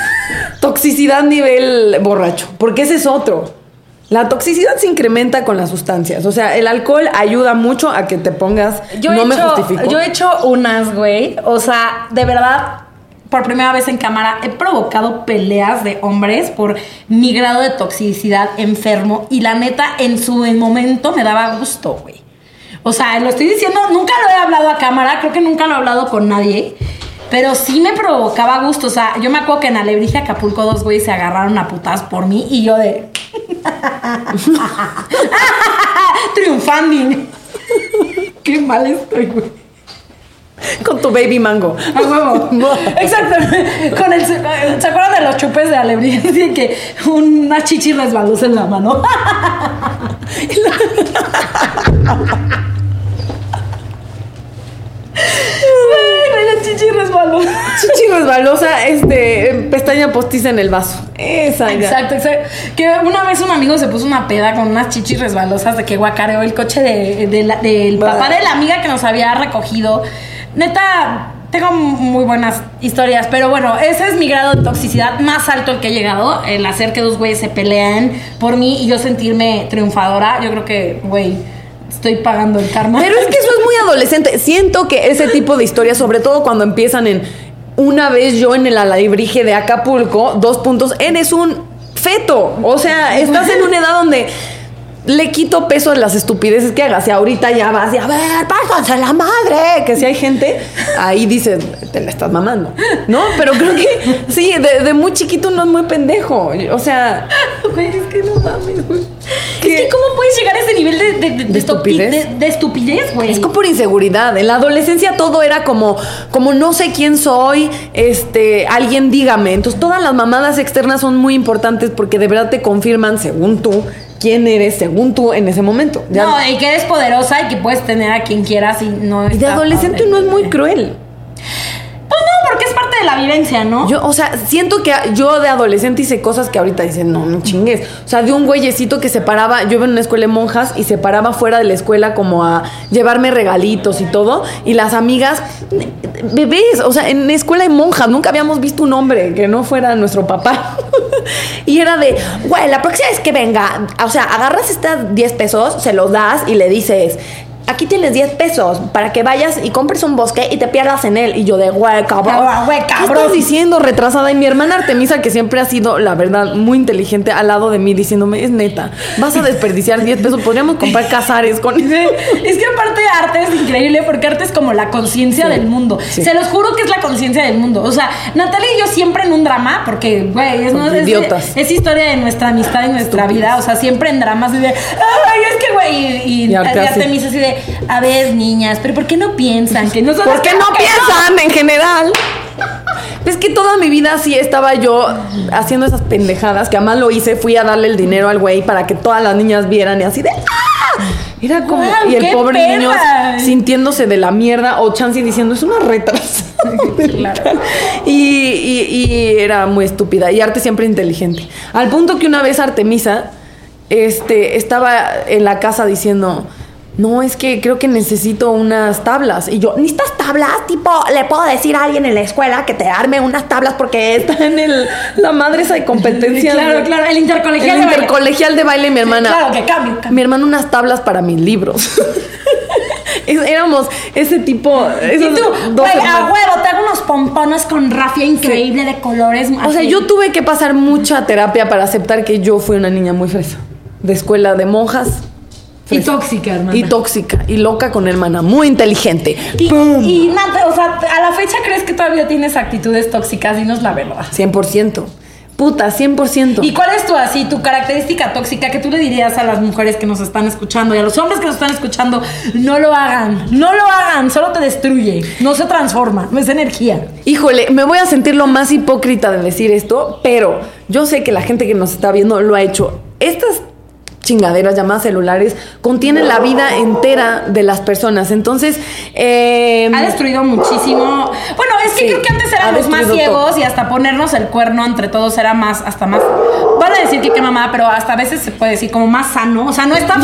(laughs) toxicidad nivel borracho. Porque ese es otro. La toxicidad se incrementa con las sustancias. O sea, el alcohol ayuda mucho a que te pongas. Yo, no he me hecho, justifico. yo he hecho unas, güey. O sea, de verdad, por primera vez en cámara, he provocado peleas de hombres por mi grado de toxicidad enfermo. Y la neta, en su momento me daba gusto, güey. O sea, lo estoy diciendo, nunca lo he hablado a cámara, creo que nunca lo he hablado con nadie. Pero sí me provocaba gusto. O sea, yo me acuerdo que en Alebrije Acapulco dos güeyes se agarraron a putas por mí y yo de. (laughs) Triunfando. Qué mal estoy, güey. Con tu baby mango. A huevo. (laughs) Exacto. Con el, ¿Se acuerdan de los chupes de? Así (laughs) que una chichi resbalosa en la mano. Chichi resbalosa. (laughs) Chichi resbalosa, este, pestaña postiza en el vaso. Esa. Exacto, exacto. Que una vez un amigo se puso una peda con unas chichis resbalosas de que guacareó el coche de, de la- del papá de la amiga que nos había recogido. Neta, tengo muy buenas historias, pero bueno, ese es mi grado de toxicidad más alto al que he llegado. El hacer que dos güeyes se peleen por mí y yo sentirme triunfadora. Yo creo que, güey, estoy pagando el karma. Pero es que eso es adolescente. Siento que ese tipo de historias, sobre todo cuando empiezan en una vez yo en el alaibrije de Acapulco, dos puntos, eres un feto. O sea, estás en una edad donde le quito peso a las estupideces que hagas. Y ahorita ya vas y a ver, pásate la madre. Que si hay gente, ahí dices, te la estás mamando. ¿No? Pero creo que sí, de, de muy chiquito uno es muy pendejo. O sea, Güey, es que no mames, güey. ¿Qué? Es que, ¿cómo puedes llegar a ese nivel de, de, de, ¿De estupi- estupidez? de- de estupidez, güey? Es como por inseguridad. En la adolescencia todo era como, como no sé quién soy, este, alguien dígame. Entonces todas las mamadas externas son muy importantes porque de verdad te confirman, según tú, quién eres, según tú en ese momento. Ya- No, y que eres poderosa y que puedes tener a quien quieras y no y de adolescente padre. uno es muy cruel. Porque es parte de la vivencia, ¿no? Yo, o sea, siento que yo de adolescente hice cosas que ahorita dicen, no, no chingues. O sea, de un güeyecito que se paraba, yo iba en una escuela de monjas y se paraba fuera de la escuela como a llevarme regalitos y todo. Y las amigas, bebés, o sea, en escuela de monjas, nunca habíamos visto un hombre que no fuera nuestro papá. (laughs) y era de, güey, la próxima vez que venga, o sea, agarras estas 10 pesos, se los das y le dices, aquí tienes 10 pesos para que vayas y compres un bosque y te pierdas en él. Y yo de, güey, cabrón. Ah, güey, ¿Qué cabrón. estás diciendo, retrasada? Y mi hermana Artemisa, que siempre ha sido, la verdad, muy inteligente al lado de mí, diciéndome, es neta, vas a desperdiciar 10 pesos, podríamos comprar cazares con Es que aparte arte es increíble porque arte es como la conciencia Sí. del mundo. Sí. Se los juro que es la conciencia del mundo. O sea, Natalia y yo siempre en un drama, porque, güey, es, no- es- Idiotas. es historia de nuestra amistad y nuestra vida. O sea, siempre en dramas y de, ay, es que, güey, y, y, Y Arte y así. Artemisa así de, a ver, niñas, pero ¿por qué no piensan que nosotros... ¿Por qué no Claro piensan en general? Es que toda mi vida sí estaba yo haciendo esas pendejadas, que además lo hice, fui a darle el dinero al güey para que todas las niñas vieran y así de ¡ah! Era como, ¡Guau, y el pobre perra! niño sintiéndose de la mierda o Chansey diciendo, es una retrasada. (laughs) (laughs) y, y- y era muy estúpida. Y Arte siempre inteligente. Al punto que una vez Artemisa este, estaba en la casa diciendo, no, es que creo que necesito unas tablas. Y yo, ¿necesitas tablas? Tipo, le puedo decir a alguien en la escuela que te arme unas tablas porque está en el, la madre esa de competencia. (laughs) Claro, de- claro, el intercolegial El de baile. intercolegial de baile, mi hermana. Claro, que cambio, cambio. Mi hermano unas tablas para mis libros. (laughs) Es- Éramos ese tipo. Y tú, güey, a huevo, te hago unos pompones con rafia increíble de colores. O sea, así. yo tuve que pasar mucha terapia para aceptar que yo fui una niña muy fresa. De escuela de monjas. Y fresa. tóxica, hermana. Y tóxica. Y loca con hermana. Muy inteligente. Y, ¡Pum! y nada, o sea, a la fecha crees que todavía tienes actitudes tóxicas, dinos la verdad. 100%. Puta, 100%. ¿Y cuál es tu así, tu característica tóxica que tú le dirías a las mujeres que nos están escuchando y a los hombres que nos están escuchando? No lo hagan, no lo hagan, solo te destruye, no se transforma, no es energía. Híjole, me voy a sentir lo más hipócrita de decir esto, pero yo sé que la gente que nos está viendo lo ha hecho. Estas chingaderas llamadas celulares contienen la vida entera de las personas. Entonces, eh, Ha destruido muchísimo. Bueno, es que Sí, creo que antes éramos más ciegos y hasta ponernos el cuerno entre todos era más, hasta más. Van a decir que qué mamada, pero hasta a veces se puede decir como más sano. O sea, no está. (laughs)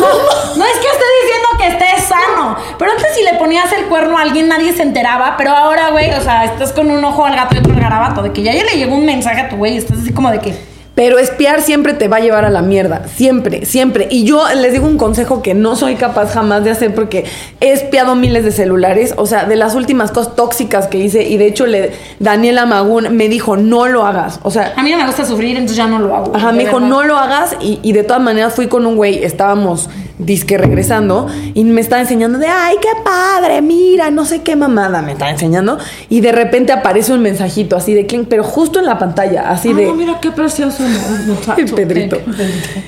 No, es que esté diciendo que esté sano. Pero antes si le ponías el cuerno a alguien, nadie se enteraba. Pero ahora, güey, o sea, estás con un ojo al gato y otro al garabato. De que ya, ya le llegó un mensaje a tu güey. y Estás así como de que. Pero espiar siempre te va a llevar a la mierda. Siempre, siempre. Y yo les digo un consejo que no soy capaz jamás de hacer porque he espiado miles de celulares. O sea, de las últimas cosas tóxicas que hice. Y de hecho, le, Daniela Magún me dijo, no lo hagas. O sea, A mí no me gusta sufrir, entonces ya no lo hago. Ajá, me dijo, no lo hagas. Y, y de todas maneras fui con un güey, estábamos disque regresando. Y me estaba enseñando de, ay, qué padre, mira, no sé qué mamada me estaba enseñando. Y de repente aparece un mensajito así de clink, pero justo en la pantalla, así de. Ah, mira qué precioso muchacho. (laughs) Pedrito.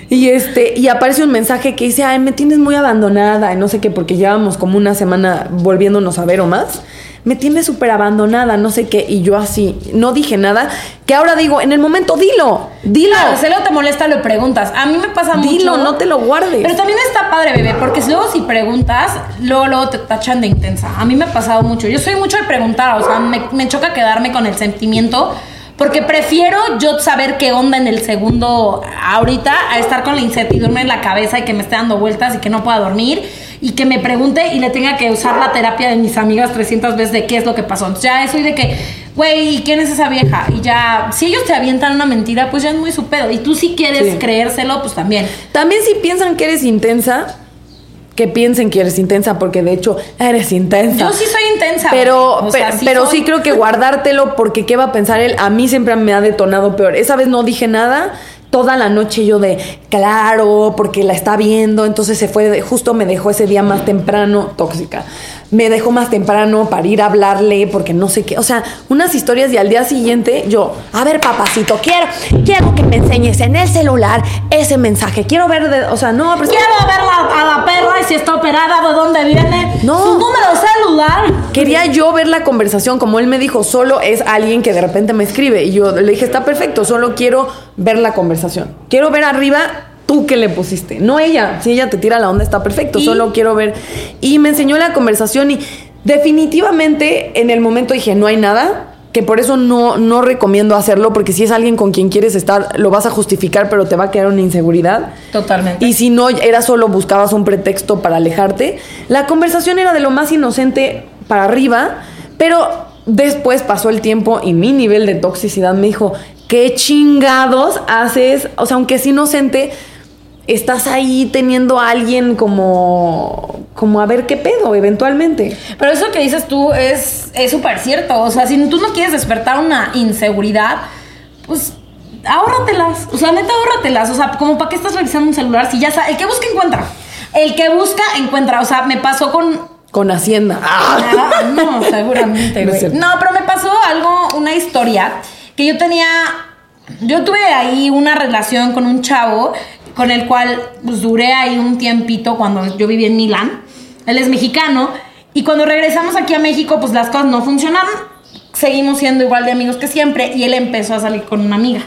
Y este, y aparece un mensaje que dice, ay, me tienes muy abandonada, y no sé qué, porque llevábamos como una semana volviéndonos a ver o más. Me tienes súper abandonada, no sé qué. Y yo así, no dije nada. Que ahora digo, en el momento, dilo, dilo. Claro, si luego te molesta, lo preguntas. A mí me pasa mucho. Dilo, no te lo guardes. Pero también está padre, bebé, porque luego si preguntas, luego, luego te tachan de intensa. A mí me ha pasado mucho. Yo soy mucho de preguntar, o sea, me, me choca quedarme con el sentimiento. Porque prefiero yo saber qué onda en el segundo ahorita a estar con la incertidumbre en la cabeza y que me esté dando vueltas y que no pueda dormir y que me pregunte y le tenga que usar la terapia de mis amigas 300 veces de qué es lo que pasó. Entonces ya soy de que, güey, ¿y quién es esa vieja? Y ya, si ellos te avientan una mentira, pues ya es muy su pedo. Y tú si quieres Sí. creérselo, pues también. También si piensan que eres intensa, que piensen que eres intensa, porque de hecho eres intensa. Yo sí soy intensa. Pero. O sea, pe- pero soy. sí creo que guardártelo porque qué va a pensar él, a mí siempre me ha detonado peor. Esa vez no dije nada, toda la noche yo de, claro, porque la está viendo, entonces se fue, justo me dejó ese día más temprano, tóxica. Me dejó más temprano para ir a hablarle porque no sé qué, o sea, unas historias y al día siguiente yo, a ver papacito, quiero, quiero que me enseñes en el celular ese mensaje, quiero ver, de, o sea, no, pero Quiero ver la- a la perra y si está operada, de dónde viene. No. Su número celular. Quería yo ver la conversación, como él me dijo, solo es alguien que de repente me escribe. Y yo le dije, está perfecto, solo quiero ver la conversación. Quiero ver arriba tú que le pusiste, no ella. Si ella te tira la onda, está perfecto, ¿Y? solo quiero ver. Y me enseñó la conversación y definitivamente en el momento dije, no hay nada. Que por eso no, no recomiendo hacerlo, porque si es alguien con quien quieres estar, lo vas a justificar, pero te va a quedar una inseguridad. Totalmente. Y si no, era solo buscabas un pretexto para alejarte. La conversación era de lo más inocente para arriba, pero después pasó el tiempo y mi nivel de toxicidad me dijo, ¿qué chingados haces? O sea, aunque es inocente, estás ahí teniendo a alguien como, como a ver qué pedo, eventualmente. Pero eso que dices tú es es súper cierto. O sea, si tú no quieres despertar una inseguridad, pues ahórratelas. O sea, neta, ahórratelas. O sea, como para qué estás revisando un celular si ya sabes. El que busca, encuentra. El que busca, encuentra. O sea, me pasó con Con Hacienda. Ah, no, seguramente, (laughs) No es güey. No, pero me pasó algo, una historia que yo tenía. Yo tuve ahí una relación con un chavo con el cual pues, duré ahí un tiempito cuando yo vivía en Milán. Él es mexicano. Y cuando regresamos aquí a México, pues las cosas no funcionaron. Seguimos siendo igual de amigos que siempre. Y él empezó a salir con una amiga.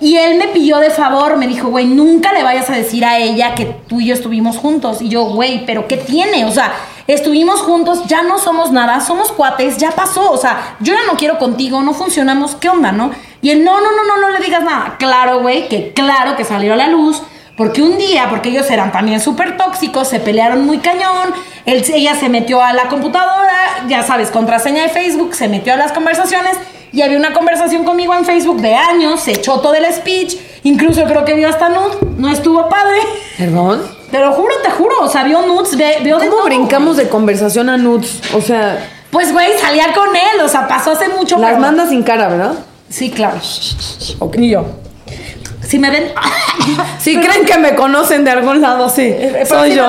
Y él me pidió de favor, me dijo, güey, nunca le vayas a decir a ella que tú y yo estuvimos juntos. Y yo, güey, pero ¿qué tiene? O sea, estuvimos juntos, ya no somos nada, somos cuates, ya pasó. O sea, yo ya no quiero contigo, no funcionamos, ¿qué onda, no? Y él, no, no, no, no, no le digas nada. Claro, güey, que claro que salió a la luz. Porque un día, porque ellos eran también súper tóxicos, se pelearon muy cañón, él, ella se metió a la computadora, ya sabes, contraseña de Facebook, se metió a las conversaciones y había una conversación conmigo en Facebook de años, se echó todo el speech, incluso creo que vio hasta nudes, no estuvo padre. ¿Perdón? Te lo juro, te juro, o sea, vio nudes, ve- vio de ¿Cómo todo. brincamos de conversación a nudes? O sea, Pues, güey, salía con él, o sea, pasó hace mucho. las pero- mandas sin cara, ¿verdad? Sí, claro. Y yo. Si me ven... (laughs) Si creen que me conocen de algún lado, sí. Eh, Soy yo.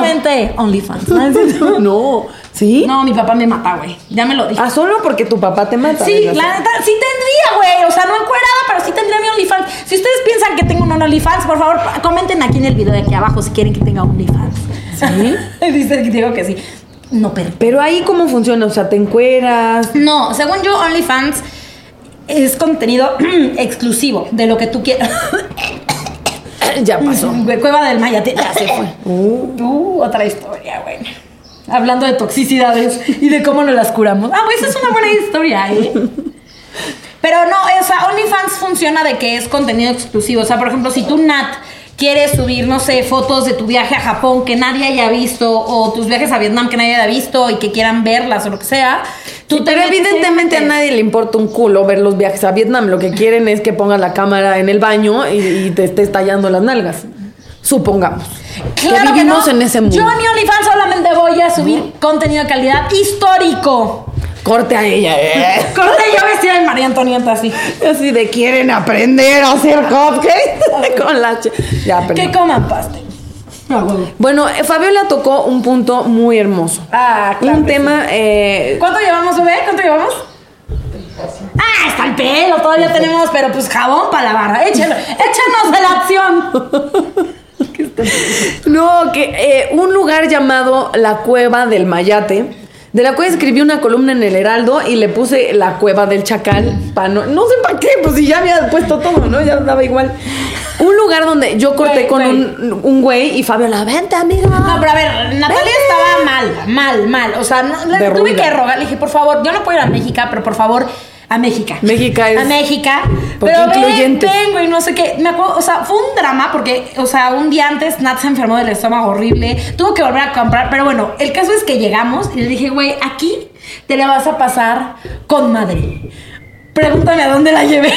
OnlyFans. (laughs) ¿no ¿sí? No, mi papá me mata, güey. Ya me lo dijo. Ah, solo porque tu papá te mata. Sí, la neta, sí tendría, güey. O sea, no encuerada, pero sí tendría mi OnlyFans. Si ustedes piensan que tengo un OnlyFans, por favor, comenten aquí en el video de aquí abajo si quieren que tenga OnlyFans. ¿Sí? (laughs) Dice que digo que sí. No, pero. Pero ahí cómo funciona, o sea, te encueras. No, según yo, OnlyFans es contenido (clears throat) exclusivo de lo que tú quieras. (coughs) ya pasó. (laughs) Cueva del Mayate, ya se fue. Uh, otra historia, güey. Hablando de toxicidades y de cómo nos las curamos. Ah, pues esa es una buena historia, ¿eh? (laughs) Pero no, o sea, OnlyFans funciona de que es contenido exclusivo. O sea, por ejemplo, si tú, Nat, quieres subir, no sé, fotos de tu viaje a Japón que nadie haya visto, o tus viajes a Vietnam que nadie haya visto y que quieran verlas o lo que sea, tú Sí, te pero evidentemente a nadie le importa un culo ver los viajes a Vietnam. Lo que quieren es que pongas la cámara en el baño y, y te estés tallando las nalgas. Supongamos. Claro que vivimos no. en ese mundo. Yo en mi OnlyFans solamente voy a subir contenido de calidad histórico. Corte a ella. eh. (laughs) Corte yo vestida de María Antonieta así. Así de quieren aprender a hacer cupcakes (laughs) con la ch- Ya, pero. Que coman pastel. Ah, huevo. Bueno, eh, Fabiola tocó un punto muy hermoso. Ah, claro un tema. eh, ¿Cuánto llevamos, bebé? ¿Cuánto llevamos? Ah, está el pelo, todavía tenemos, pero pues jabón para lavar. Échalo, échanos de la acción. (laughs) No, que eh, un lugar llamado la Cueva del Mayate, de la cual escribí una columna en el Heraldo y le puse la Cueva del Chacal, para no, no sé para qué, pues si ya había puesto todo, ¿no? Ya daba igual. Un lugar donde yo corté Güey, con güey. un, un güey y Fabiola, vente, amiga. No, pero a ver, Natalia estaba mal, mal, mal. O sea, no, le tuve que rogar. Le dije, por favor, yo no puedo ir a México, pero por favor, a México. México es- A México. Pero incluyente. ven, güey, no sé qué. Me acuerdo, o sea, fue un drama porque, o sea, un día antes Nat se enfermó del estómago horrible. Tuvo que volver a comprar. Pero bueno, el caso es que llegamos y le dije, güey, aquí te la vas a pasar con madre. Pregúntame a dónde la llevé.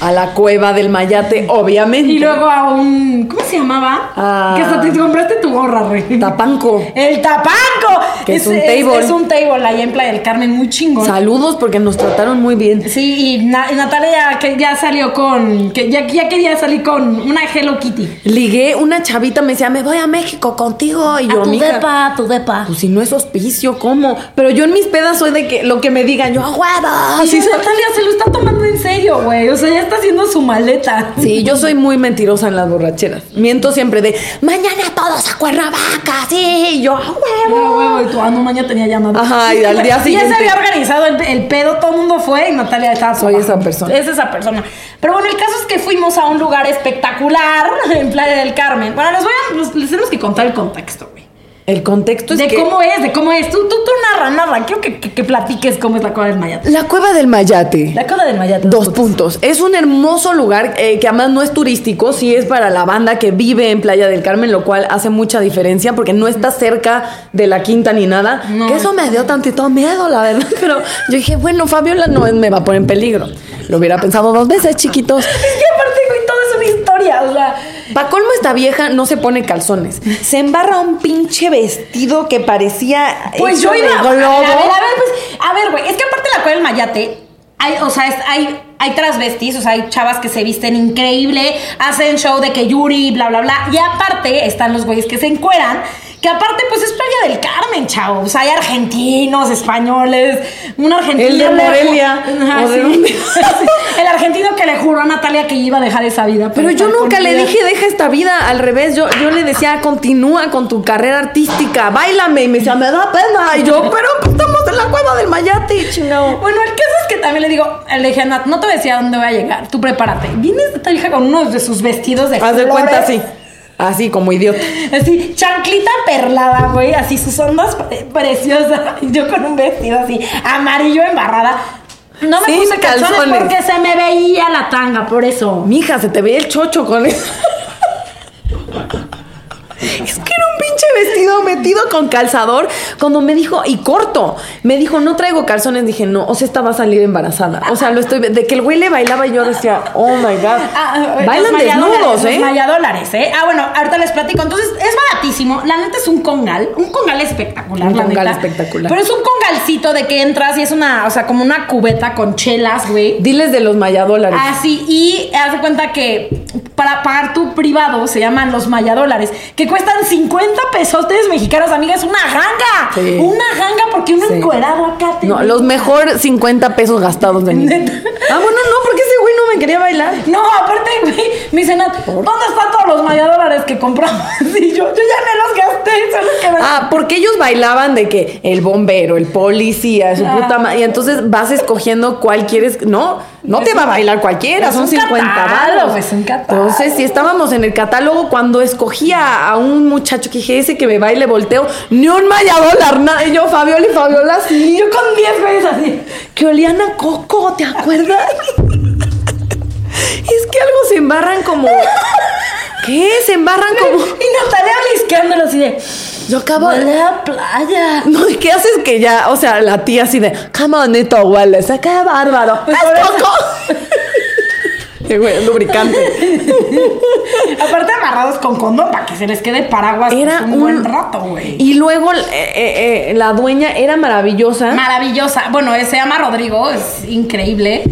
A la Cueva del Mayate, obviamente. Y luego a un. ¿Cómo se llamaba? Ah. Que hasta te compraste tu gorra, güey. Tapanco. El tapanco. Que es un table. Es, un table ahí en Playa del Carmen, muy chingón. Saludos porque nos trataron muy bien. Sí, y, Na- y Natalia ya, que ya salió con. que ya, ya quería salir con una Hello Kitty. Ligué, una chavita me decía, me voy a México contigo. Y yo, a tu "Mija, depa, a tu depa. Pues si no es hospicio, ¿cómo? Pero yo en mis pedas soy de que lo que me digan, yo, ¡a huevo! Soy. Natalia se lo está tomando en serio, güey. O sea, ya está haciendo su maleta. Sí, yo soy muy mentirosa en las borracheras. Miento siempre de, mañana todos a Cuernavaca, sí. Y yo, ¡a Ah, huevo! huevo, y tu ah, no, mañana tenía ya nada. Ajá, y al día (laughs) Ya siguiente- se había organizado el, el pedo, todo el mundo fue y Natalia estaba Soy esa persona. Es esa persona. Pero bueno, el caso es que fuimos a un lugar espectacular (laughs) en Playa del Carmen. Bueno, les voy a, les, les tenemos que contar el contexto. El contexto es De que cómo es, de cómo es. Tú, tú, tú narra, narra. Quiero que, que, que platiques cómo es la cueva del Mayate. la cueva del Mayate. La cueva del Mayate. Dos puntos. Es un hermoso lugar eh, que además no es turístico, sí es para la banda que vive en Playa del Carmen, lo cual hace mucha diferencia porque no está cerca de la quinta ni nada. No. que eso me dio tantito miedo, la verdad. (laughs) Pero yo dije, bueno, Fabiola no me va a poner en peligro. Lo hubiera pensado dos veces, chiquitos. (laughs) Es que aparte, güey, todo es una historia. O sea, Pa' colmo esta vieja no se pone calzones. Se embarra un pinche vestido que parecía. Pues hecho yo iba de a ver, globo. a ver, a ver, pues, a ver, güey, es que aparte la cueva del Mayate, hay, o sea, es- hay, hay transvestis, o sea, hay chavas que se visten increíble, hacen show de que Yuri, bla, bla, bla. Y aparte están los güeyes que se encueran, que aparte, pues es Playa del Carmen, chavo. O sea, hay argentinos, españoles, un argentino. El de Morelia, Ajá, o de sí. dónde. (laughs) El argentino que le juró a Natalia que iba a dejar esa vida. Pero yo nunca le vida. dije, deja esta vida. Al revés, yo, yo le decía, continúa con tu carrera artística, bailame. Y me decía, me da pena. Y yo, pero pues, estamos en la cueva del Mayate, chingado. Bueno, el caso es que también le digo, le dije a Nat, no te voy a decir a dónde voy a llegar, tú prepárate. Viene esta hija con uno de sus vestidos de Haz de cuenta flores, así. Como idiota. Así, chanclita perlada, güey, así sus ondas pre- preciosas. Yo con un vestido así, amarillo embarrada. No me Sin puse calzones, calzones. porque se me veía la tanga, por eso. Mija, se te ve el chocho con eso. (laughs) Es que era un vestido metido con calzador. Cuando me dijo, y corto, me dijo, no traigo calzones. Dije, no, o sea, esta va a salir embarazada. O sea, lo estoy De que el güey le bailaba, y yo decía, oh my god. Ah, Bailan los desnudos, mayadólares, ¿eh? Los mayadólares, ¿eh? Ah, bueno, ahorita les platico. Entonces, es baratísimo. La neta es un congal. Un congal espectacular, Un la congal neta. espectacular. Pero es un congalcito de que entras y es una, o sea, como una cubeta con chelas, güey. Diles de los mayadólares. Así, y haz de cuenta que para pagar tu privado se llaman los mayadólares, que cuestan 50 pesotes mexicanos, amiga, es una ganga. Sí. Una ganga porque uno Sí. encuerado acá No, los mejor 50 pesos gastados de mí. Neta. Ah, bueno, no, porque ese güey no me quería bailar. No, aparte, güey, me dicen, ¿dónde están todos los maya dólares que compramos? (laughs) Y yo, yo ya me los gasté, solo que me- Ah, porque ellos bailaban de que el bombero, el policía, su Ah. puta madre. Y entonces vas escogiendo cuál quieres. No, no te va a bailar cualquiera, son un 50 catálogo, varos. es un catálogo. Entonces, si estábamos en el catálogo, cuando escogía a un muchacho que dije, ese que me baile volteo, ni un maya dólar, nada. Y yo, Fabiola y Fabiola, sí. Yo con 10 güeyes así. Que olían a coco, ¿te acuerdas? (laughs) es que algo se embarran como. ¿Qué? Se embarran como. Y Natalia blisqueándolo así de, Yo acabo de. huele a playa. No, ¿y qué haces que ya, o sea, la tía así de, qué bonito huele, qué bárbaro. Pues. (laughs) Qué güey, lubricante. (laughs) Aparte amarrados con condón para que se les quede paraguas Era un, un buen rato, güey. Y luego eh, eh, eh, la dueña era maravillosa, Maravillosa. Bueno, se llama Rodrigo, es increíble.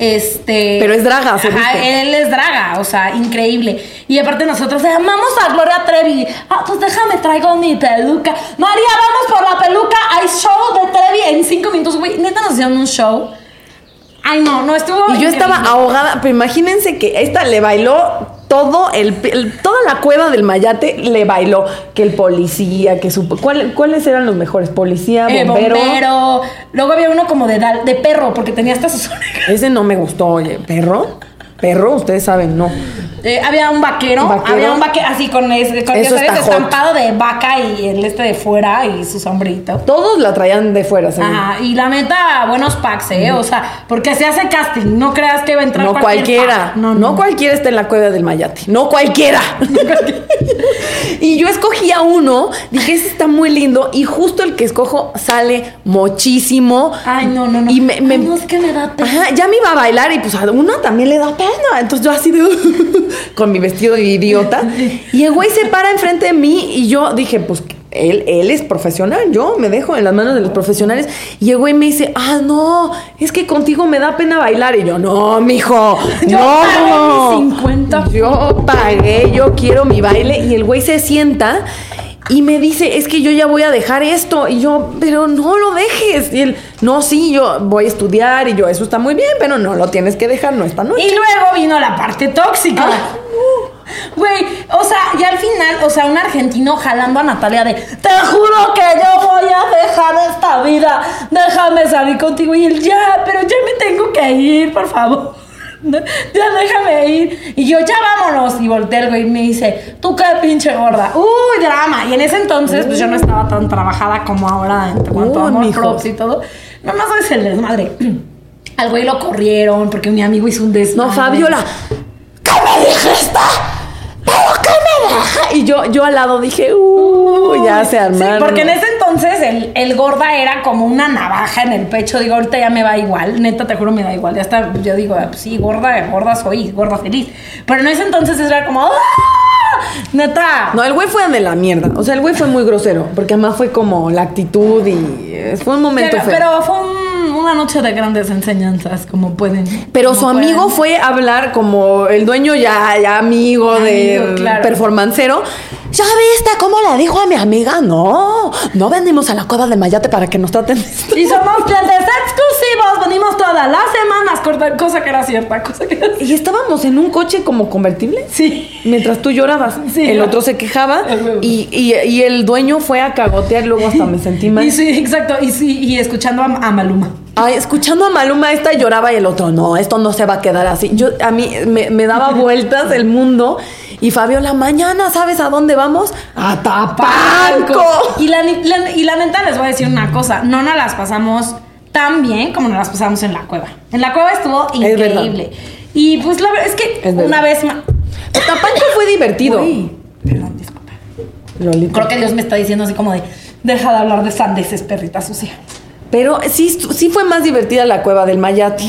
Este. Pero es draga, Ajá, él es draga, o sea, increíble. Y aparte nosotros amamos a Gloria Trevi. Ah, pues déjame traigo mi peluca. María, vamos por la peluca. Hay show de Trevi en cinco minutos, güey. Neta nos hicieron un show. Ay, no, no estuvo. y yo estaba ahogada, pero imagínense que esta le bailó todo el, el- toda la cueva del Mayate le bailó que el policía, que su ¿cuál- cuáles eran los mejores policía, Eh, bombero. bombero. Luego había uno como de, de perro, porque tenía hasta sus. (laughs) Ese no me gustó, oye, perro, perro, ustedes saben, no. Eh, había un vaquero, Vaquero. había un vaquero así con ese, con Eso estampado de vaca y el este de fuera y su sombrito. Todos la traían de fuera, según. Ajá, y la neta, buenos packs, ¿eh? O sea, porque se hace casting, no creas que va a entrar No cualquier cualquiera, pack. no, no cualquiera está en la cueva del Mayate, no cualquiera. (laughs) (laughs) y yo escogí a uno, dije, ese está muy lindo, y justo el que escojo sale muchísimo. Ay, no, no, no. Y me, me- Ay, no, es que me da pena. Ajá, ya me iba a bailar y pues a uno también le da pena. Entonces yo así de (laughs) con mi vestido de idiota. Y el güey se para enfrente de mí y yo dije, pues él, él es profesional, yo me dejo en las manos de los profesionales. Y el güey me dice, ah, no, es que contigo me da pena bailar. Y yo, no, mijo, (laughs) Yo no. pagué mis 50 Yo pagué, yo quiero mi baile. Y el güey se sienta. Y me dice, es que yo ya voy a dejar esto. Y yo, pero no lo dejes. Y él, no, sí, yo voy a estudiar. Y yo, eso está muy bien, pero no lo tienes que dejar, no esta noche. Y luego vino la parte tóxica. Ah. Güey, o sea, y al final, o sea, un argentino jalando a Natalia de, te juro que yo voy a dejar esta vida, déjame salir contigo. Y él, ya, pero ya me tengo que ir, por favor. (laughs) Ya déjame ir. Y yo, ya vámonos. Y volteé el güey y me dice, tú qué pinche gorda. Uy, drama. Y en ese entonces, pues yo no estaba tan trabajada como ahora en cuanto a props y todo. Nada más es el desmadre. (clears throat) Al güey lo corrieron porque mi amigo hizo un desmadre. No, Fabiola, ¿qué me dijiste? ¿Pero qué me deja? (laughs) Y yo, yo al lado dije, uh, ya se Sí, armaron. porque en ese entonces el, el gorda era como una navaja en el pecho. Digo, ahorita ya me va igual. Neta, te juro, me da igual. Ya está, yo digo, ah, sí, gorda, gorda soy, gorda feliz. Pero en ese entonces era como, ¡ah! Neta. No, el güey fue de la mierda. O sea, el güey fue muy grosero. Porque además fue como la actitud y eh, fue un momento pero, feo. pero fue un- una noche de grandes enseñanzas, como pueden. Pero como su amigo fue a hablar como el dueño ya, ya amigo de claro. performancero. ¿Ya viste cómo le dijo a mi amiga? No, no venimos a la cueva de Mayate para que nos traten. esto". Y somos clientes exclusivos, venimos todas las semanas, cosa que era cierta, cosa que era cierta. Y estábamos en un coche como convertible. Sí. Mientras tú llorabas, Sí. el otro se quejaba y, y- y el dueño fue a cagotear, luego hasta me sentí mal. (laughs) Y sí, exacto. Y sí, y escuchando a, a Maluma. Ay, escuchando a Maluma, esta lloraba y el otro, no, esto no se va a quedar así. Yo, a mí me, me daba (laughs) vueltas el mundo y Fabiola, mañana, ¿sabes a dónde vamos? A Tapanco. Y la, la- y la neta les voy a decir una cosa, no nos las pasamos tan bien como nos las pasamos en la cueva. En la cueva estuvo Es increíble. Y pues la verdad es que Es una vez más... Tapanco fue divertido. Uy, perdón, disculpa. Creo que Dios me está diciendo así como de, deja de hablar de sandeces, perrita sucia. Pero sí, sí fue más divertida la cueva del Mayate.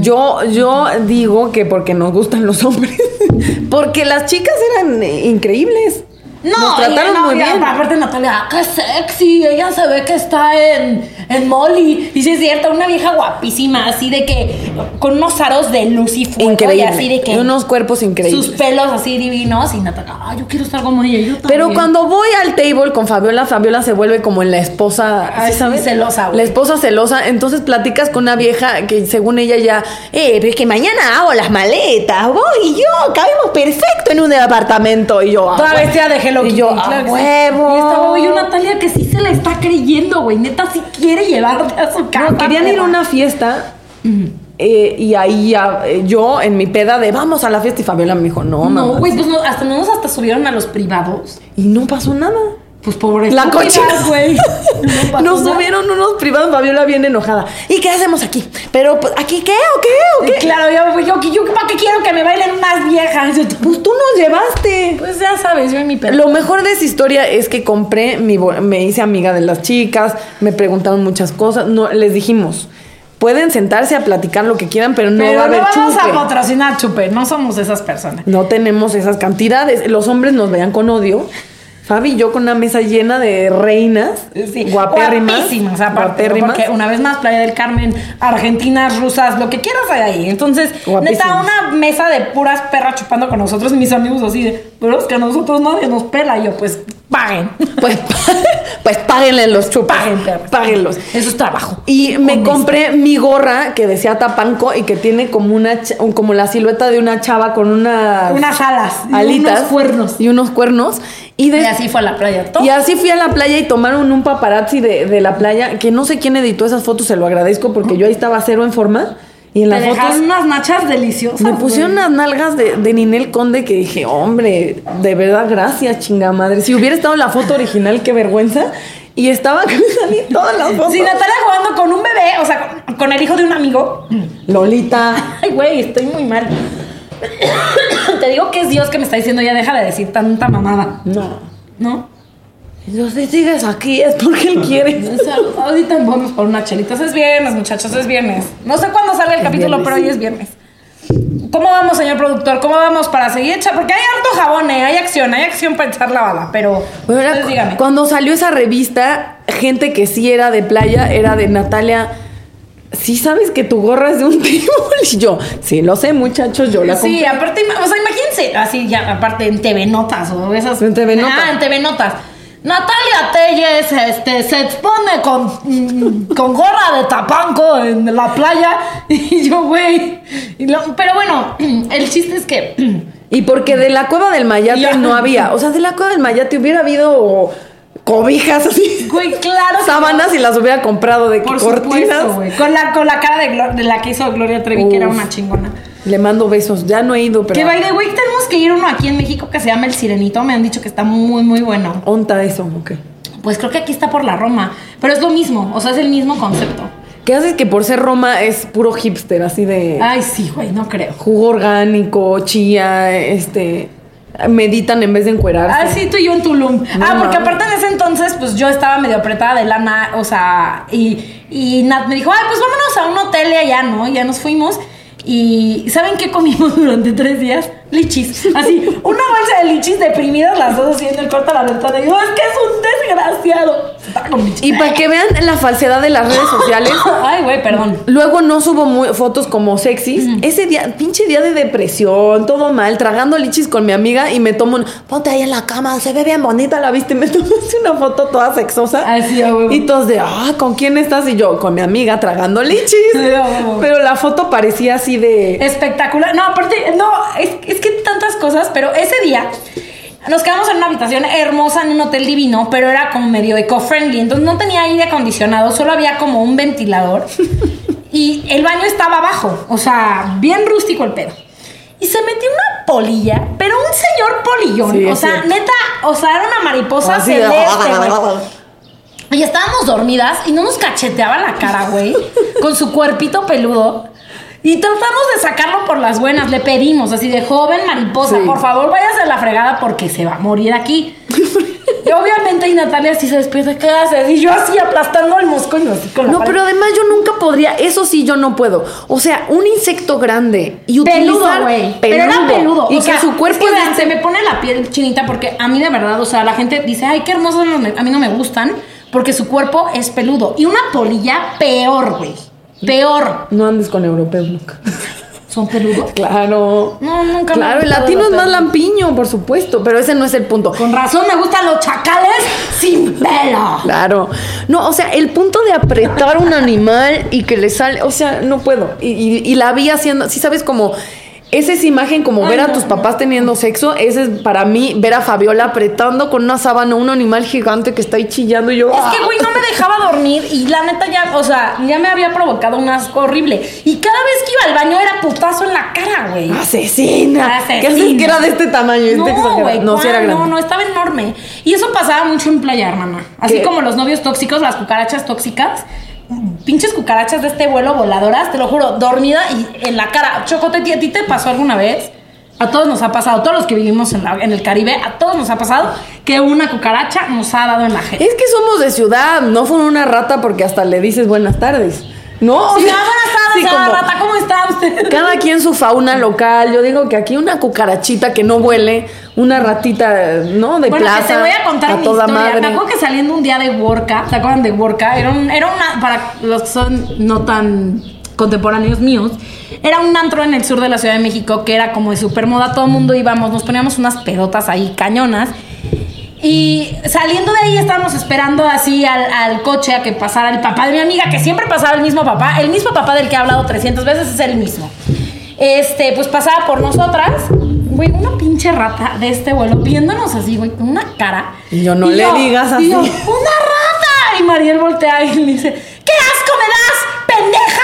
Yo, yo digo que porque nos gustan los hombres. (laughs) porque las chicas eran eh, increíbles. No, Nos trataron no, muy bien. Aparte Natalia, qué sexy, ella se ve que está en, en Molly. Y sí es cierto, una vieja guapísima, así de que con unos aros de luz y fuego. Increíble. Y así de que Y unos cuerpos increíbles. sus pelos así divinos. Y Natalia, ah, yo quiero estar como ella. Yo Pero también". cuando voy al table con Fabiola, Fabiola se vuelve como en la esposa, Ay, ¿sí sabes? celosa, güey. La esposa celosa. Entonces platicas con una vieja que según ella ya, eh, pero es que mañana hago las maletas, vos y yo cabemos perfecto en un departamento. Y yo, ah, Toda bueno. vestida de Hello Y Kitty. yo, claro a huevo. Y esta güey, una Natalia que sí se la está creyendo, güey. Neta, sí quiere llevarte a su casa. No, querían ir a una fiesta. eh, y ahí ya, eh, yo en mi peda de vamos a la fiesta y Fabiola me dijo, no, No, güey, pues no, hasta no nos hasta subieron a los privados. Y no pasó nada. Pues pobre La estúpidas, cochina. (laughs) güey. (laughs) No pasó Nos nada. subieron unos privados, Fabiola bien enojada. ¿Y qué hacemos aquí? Pero, pues, ¿aquí qué o qué o qué? Claro, yo, yo, yo, ¿para qué quiero que me bailen Yo, Pues tú nos llevaste. Pues ya sabes, yo en mi perro. Lo mejor de esa historia es que compré mi me hice amiga de las chicas, me preguntaron muchas cosas, no les dijimos, pueden sentarse a platicar lo que quieran, pero no Pero va a no haber vamos chupe. a patrocinar chupe, no somos esas personas. No tenemos esas cantidades. Los hombres nos veían con odio. Fabi y yo con una mesa llena de reinas, Sí, guapérrimas, guapísimas, aparte, guapérrimas. porque una vez más Playa del Carmen, argentinas, rusas, lo que quieras hay ahí. Entonces, Guapísimas. neta, una mesa de puras perras chupando con nosotros y mis amigos así de, pero es que a nosotros nadie nos pela. Y yo, pues, paguen. Pues, (laughs) pues páguenle los chupes. Paguen. Páguenlos. Eso es trabajo. Y me Honesto. compré mi gorra que decía Tapanco y que tiene como una como la silueta de una chava con unas Unas alas y alitas unos cuernos. y unos cuernos y, de- Y así fue a la playa. Todo. y así fui a la playa y tomaron un paparazzi de, de la playa que no sé quién editó esas fotos se lo agradezco porque yo ahí estaba cero en forma y en Te las fotos unas nachas deliciosas. me pusieron unas nalgas de, de Ninel Conde que dije, hombre, de verdad, gracias, chinga madre. Si hubiera estado la foto original, qué vergüenza. Y estaba salí todas las fotos. Sí, Natalia jugando con un bebé, o sea, con, con el hijo de un amigo. Lolita. Ay, güey, estoy muy mal. (coughs) Te digo que es Dios que me está diciendo ya deja de decir tanta mamada, No. ¿no? Yo, si sigues aquí es porque él quiere. (laughs) Ahorita vamos por una chelita. Es viernes, muchachos, es viernes. No sé cuándo sale el Es capítulo, viernes. pero hoy es viernes. ¿Cómo vamos, señor productor? ¿Cómo vamos para seguir echa? Porque hay harto jabón, ¿eh? Hay acción, hay acción para echar la bala, pero... Bueno, cu- díganme. cuando salió esa revista, gente que sí era de playa, era de Natalia. Sí sabes que tu gorra es de un (laughs) table. Y yo, sí lo sé, muchachos, yo la Sí, compré. aparte, o sea, imagínense, así ya, aparte en TV Notas o esas. En TV Notas. Ah, en TV Notas. Natalia Telles este, se expone con, mm, con gorra de tapanco en la playa. (laughs) Y yo, güey. Pero bueno, (clears throat) el chiste es que. (clears throat) Y porque de la cueva del Mayate Ya. no había. O sea, de la cueva del Mayate hubiera habido cobijas así. Güey, claro. Sábanas y las hubiera comprado de Por cortinas. supuesto, güey. Con la, con la cara de, de la que hizo Gloria Trevi, que era una chingona. Le mando besos. Ya no he ido, pero. Que by the way, tenemos que ir uno aquí en México que se llama El Sirenito. Me han dicho que está muy, muy bueno. Onta eso, ok. Pues creo que aquí está por la Roma. Pero es lo mismo, o sea, es el mismo concepto. ¿Qué haces que por ser Roma es puro hipster, así de Ay, sí, güey, no creo. jugo orgánico, chía, este. Meditan en vez de encuerarse. Ah, sí, tú y yo en Tulum. No ah, porque aparte de ese entonces, pues yo estaba medio apretada de lana, o sea, y, y Nat me dijo, ay, pues vámonos a un hotel y allá, ¿no? Y ya nos fuimos. Y ¿saben qué comimos (laughs) durante tres días? Lichis. Así, una bolsa de lichis deprimidas, las dos haciendo el corta a la ventana. Y es que es un desgraciado. Con lichis. Y para que vean la falsedad de las redes sociales, (laughs) Ay, güey, perdón. luego no subo muy- fotos como sexys. Ese día, pinche día de depresión, todo mal, tragando lichis con mi amiga y me tomo un, ponte ahí en la cama, se ve bien bonita, ¿la viste? Me (laughs) tomo así una foto toda sexosa. Ay, sí, a huevo. Y todos de, ah, ¿con quién estás? Y yo, con mi amiga tragando lichis. Sí. Pero la foto parecía así de... Espectacular. No, aparte, no, es, es que tantas cosas, pero ese día nos quedamos en una habitación hermosa en un hotel divino, pero era como medio eco-friendly, entonces no tenía aire acondicionado, solo había como un ventilador (laughs) y el baño estaba abajo, o sea, bien rústico el pedo. Y se metió una polilla, pero un señor polillón, Sí, o es sea, neta, o sea, era una mariposa Así celeste. (laughs) Y estábamos dormidas y no nos cacheteaba la cara, güey, con su cuerpito peludo. Y tratamos de sacarlo por las buenas. Le pedimos, así de joven mariposa, Sí. por favor, váyase a la fregada porque se va a morir aquí. Y obviamente, y Natalia así se despierta, ¿qué haces? Y yo así aplastando el mosco y así con la No, pero además yo nunca podría, eso sí yo no puedo. O sea, un insecto grande y Peludo, güey. Pero era peludo. y o que sea, su cuerpo es que vean, se este- me pone la piel chinita porque a mí de verdad, o sea, la gente dice, ay, qué hermosos a mí no me gustan porque su cuerpo es peludo. Y una polilla peor, güey. Peor. No andes con europeos nunca. Son peludos. Claro. No, nunca me Claro, el latino es más lampiño, por supuesto, pero ese no es el punto. Con razón me gustan los chacales sin pelo. Claro. No, o sea, el punto de apretar un animal y que le sale, o sea, no puedo. Y, y- y la vi haciendo, sí sabes como, esa es imagen como Ay, ver a tus papás teniendo sexo, ese es para mí ver a Fabiola apretando con una sábana un animal gigante que está ahí chillando y yo... Es que, güey, no me dejaba dormir y la neta ya, o sea, ya me había provocado un asco horrible. Y cada vez que iba al baño era putazo en la cara, güey. Asesina. Asesina. ¿Qué haces que era de este tamaño? Este No, güey, no, no, no, estaba enorme. Y eso pasaba mucho en playa, hermana. Así ¿Qué? como los novios tóxicos, las cucarachas tóxicas. Pinches cucarachas de este vuelo voladoras, te lo juro, dormida y en la cara. Chocote, ¿a ti te pasó alguna vez? A todos nos ha pasado, todos los que vivimos en, en el Caribe, a todos nos ha pasado que una cucaracha nos ha dado en la jeta. Es que somos de ciudad, no fue una rata porque hasta le dices buenas tardes. No, Sí, o sea, buenas tardes, sí, rata, ¿cómo está usted? Cada quien su fauna local. Yo digo que aquí una cucarachita que no huele, una ratita, ¿no? De Bueno, plaza. que te voy a contar mi toda historia. madre. Me acuerdo que saliendo un día de Worka, ¿se acuerdan de Worka? Era, un, era una, para los que son no tan contemporáneos míos, era un antro en el sur de la Ciudad de México que era como de super moda, todo el mundo íbamos, nos poníamos unas pedotas ahí cañonas. Y saliendo de ahí estábamos esperando así al, al coche a que pasara el papá de mi amiga, que siempre pasaba el mismo papá, el mismo papá del que he hablado 300 veces es el mismo. Este, pues pasaba por nosotras, güey, una pinche rata de este vuelo viéndonos así, güey, con una cara. Y yo, no le digas y así. yo, (laughs) ¡Una rata! Y Mariel voltea y le dice, ¡qué asco me das, pendeja!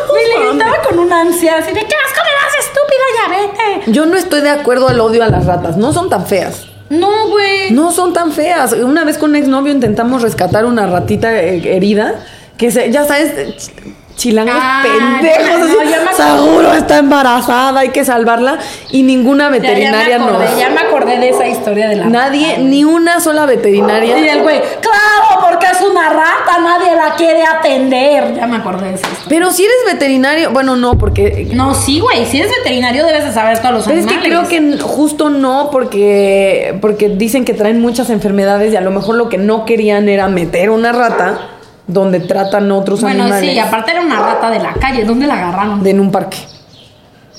(laughs) Güey, le gritaba con una ansia así de, ¡qué asco me das, estúpida, ya vete! Yo no estoy de acuerdo al odio a las ratas. No son tan feas. No, güey. No son tan feas. Una vez con un exnovio intentamos rescatar una ratita eh, herida. Que se, ya sabes, chilangos Ah, pendejos. no, así. Seguro está embarazada, hay que salvarla. Y ninguna veterinaria ya, me acordé, nos. ya me acordé de esa historia de la Nadie, ni una sola veterinaria. Y el güey, claro, porque es una rata, nadie la quiere atender. Ya me acordé de eso. Pero si eres veterinario, bueno, no, porque. No, sí, güey, si eres veterinario debes de saber todos los Pero es que creo que justo no, porque, porque dicen que traen muchas enfermedades y a lo mejor lo que no querían era meter una rata donde tratan otros Bueno, animales sí, aparte era una rata de la calle. ¿Dónde la agarraron? de en un parque.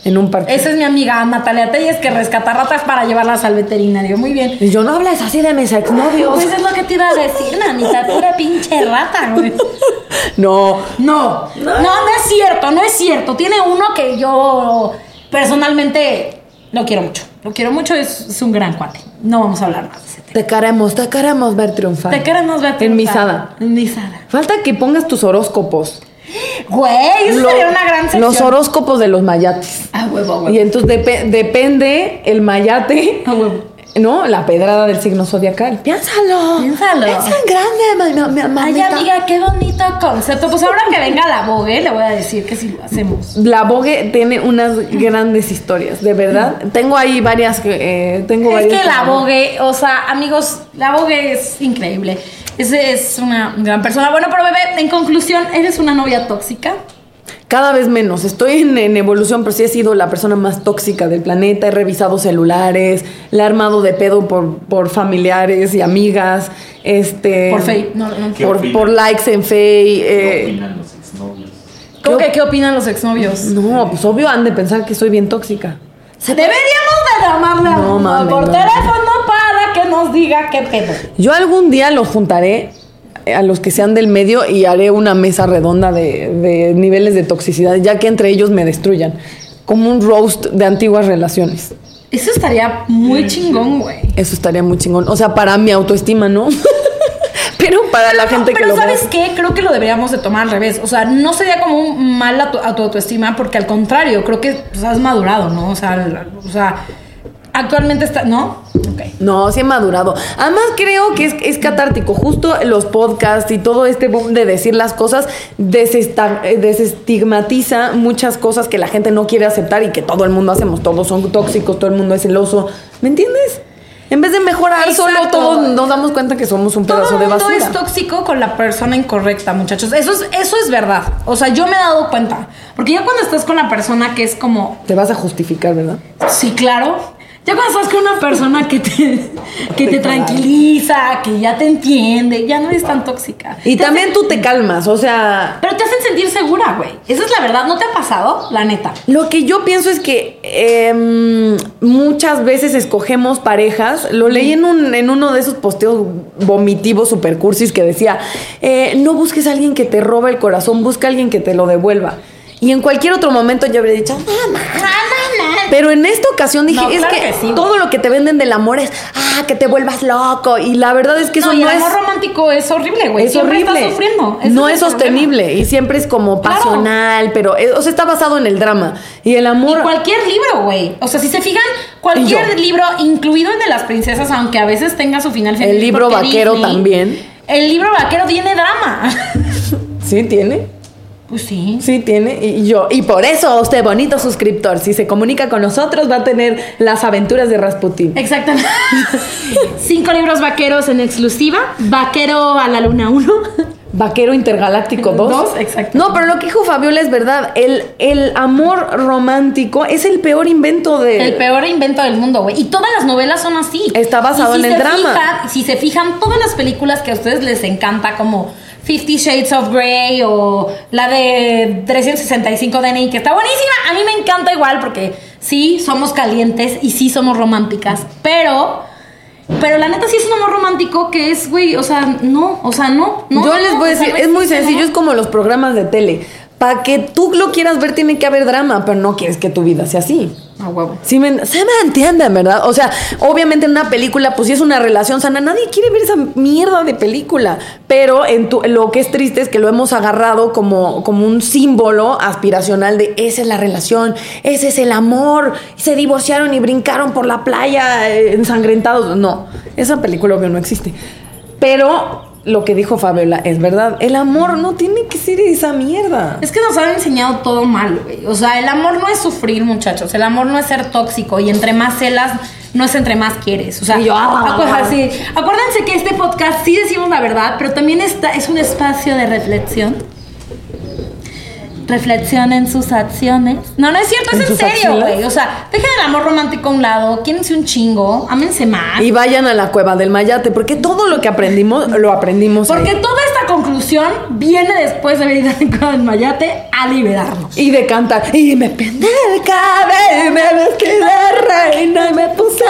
En un parque. Esa es mi amiga Natalia Telles que rescata ratas para llevarlas al veterinario. Muy bien. Y yo no hablas así de mis exnovios. Pues es lo que te iba a decir, nanita, pura pinche rata, güey. (laughs) No. No, no, no es cierto, no es cierto. Tiene uno que yo personalmente lo quiero mucho. Lo quiero mucho, es, es un gran cuate. No vamos a hablar más de ese tema. Te queremos, te queremos ver triunfar. Te queremos ver En triunfar. misada. En misada. Falta que pongas tus horóscopos. Güey, eso Lo- sería una gran sección. Los horóscopos de los mayates. Ah, huevo, huevo. Y entonces depe- depende el mayate, Ah, huevo. ¿No? La pedrada del signo zodiacal. Piénsalo. Piénsalo. Es tan grande, ma- ma- ma- Ay, amiga, qué bonito concepto. Pues ahora que venga la Vogue, le voy a decir que si lo hacemos. La Vogue tiene unas grandes historias, de verdad. Tengo ahí varias que eh, tengo Es varias que la Vogue, o sea, amigos, la Vogue es increíble. Es, es una gran persona. Bueno, pero bebé, en conclusión, ¿eres una novia tóxica? Cada vez menos. Estoy en, en evolución, pero sí he sido la persona más tóxica del planeta. He revisado celulares, la he armado de pedo por, por familiares y amigas. Este, Por Fey. No, no. ¿Qué Por, likes en Fey. ¿Qué eh, opinan los exnovios? ¿Cómo ¿Qué que qué opinan los exnovios? no, pues obvio han de pensar que soy bien tóxica. Deberíamos de llamarle a No, por no. teléfono para que nos diga qué pedo. Yo algún día los juntaré a los que sean del medio y haré una mesa redonda de, de niveles de toxicidad, ya que entre ellos me destruyan. Como un roast de antiguas relaciones. Eso estaría muy chingón, güey. Eso estaría muy chingón. O sea, para mi autoestima, ¿no? (laughs) Pero para la gente que Pero lo ve. ¿sabes qué? Creo que lo deberíamos de tomar al revés. O sea, no sería como un mal a tu, a tu autoestima, porque al contrario, creo que pues, has madurado, ¿no? O sea, la- o sea, actualmente está... ¿No? Ok. No, sí he madurado. Además creo que es, es catártico. Justo los podcasts y todo este boom de decir las cosas eh, desestigmatiza muchas cosas que la gente no quiere aceptar y que todo el mundo hacemos. Todos son tóxicos, todo el mundo es celoso. ¿Me entiendes? En vez de mejorar, solo todos nos damos cuenta que somos un Todo pedazo de basura. es tóxico con la persona incorrecta, muchachos. Eso es, eso es verdad. O sea, yo me he dado cuenta. Porque ya cuando estás con la persona que es como, Te vas a justificar, ¿verdad? sí, claro. Ya cuando estás con una persona que te, que te Te tranquiliza, que ya te entiende, ya no eres tan tóxica. Y Te también hacen- tú te calmas, o sea, Pero te hacen sentir segura, güey. Esa es la verdad. ¿No te ha pasado? La neta. Lo que yo pienso es que em, muchas veces escogemos parejas. Lo leí en, un, en uno de esos posteos vomitivos super cursis que decía: eh, No busques a alguien que te roba el corazón, busca a alguien que te lo devuelva. Y en cualquier otro momento yo habría dicho: "Ah, Pero en esta ocasión dije: No, Es claro que, que sí, güey. todo lo que te venden del amor es ah, que te vuelvas loco. Y la verdad es que eso no, no, y el es. amor romántico es horrible, güey. Es Siempre horrible. estás sufriendo. No es problema. sostenible y siempre es como Claro. pasional, pero eh, o sea, está basado en el drama. Y el Y amor. cualquier libro, güey. O sea, si se fijan, cualquier Y libro, incluido el de las princesas, aunque a veces tenga su final feliz. El libro vaquero también. El libro vaquero tiene drama. (laughs) Sí, tiene. Pues sí. Sí, tiene. Y yo. Y por eso, usted, bonito suscriptor, si se comunica con nosotros, va a tener las aventuras de Rasputin. Exactamente. (laughs) Cinco libros vaqueros en exclusiva. Vaquero a la luna 1. Vaquero Intergaláctico 2. Dos, exacto. No, pero lo que dijo Fabiola es verdad. El, el amor romántico es el peor invento de. El peor invento del mundo, güey. Y todas las novelas son así. Está basado Y si en el drama. fijan- si se fijan, todas las películas que a ustedes les encanta, como Fifty Shades of Grey o la de 365 DNI, que está buenísima. A mí me encanta igual porque sí, somos calientes y sí somos románticas. Pero, pero la neta sí es un amor romántico que es, güey, o sea, no, o sea, no. no Yo les voy a decir, es muy sencillo, es como los programas de tele. Para que tú lo quieras ver tiene que haber drama, pero no quieres que tu vida sea así. A huevo. Sí me, se me entienden, ¿verdad? O sea, obviamente en una película, pues si es una relación sana, nadie quiere ver esa mierda de película. Pero en tu- lo que es triste es que lo hemos agarrado como, como un símbolo aspiracional de esa es la relación, ese es el amor. Se divorciaron y brincaron por la playa eh, ensangrentados. No, esa película obvio no existe. Pero lo que dijo Fabiola es verdad. El amor no tiene que ser esa mierda. Es que nos han enseñado todo mal, güey. O sea, el amor no es sufrir, muchachos. El amor no es ser tóxico. Y entre más celas, no es entre más quieres. O sea, yo, ah. acu- así, acuérdense que este podcast sí decimos la verdad, pero también está, es un espacio de reflexión. Reflexionen sus acciones. No, no es cierto, ¿En es en serio, güey. O sea, dejen el amor romántico a un lado, quírense un chingo, ámense más. Y vayan a la cueva del Mayate, porque todo lo que aprendimos lo aprendimos ahí. Porque toda esta conclusión viene después de haber ido al Mayate a liberarnos. Y de cantar. Y me pende el cabello, y me vestí de reina y me puse.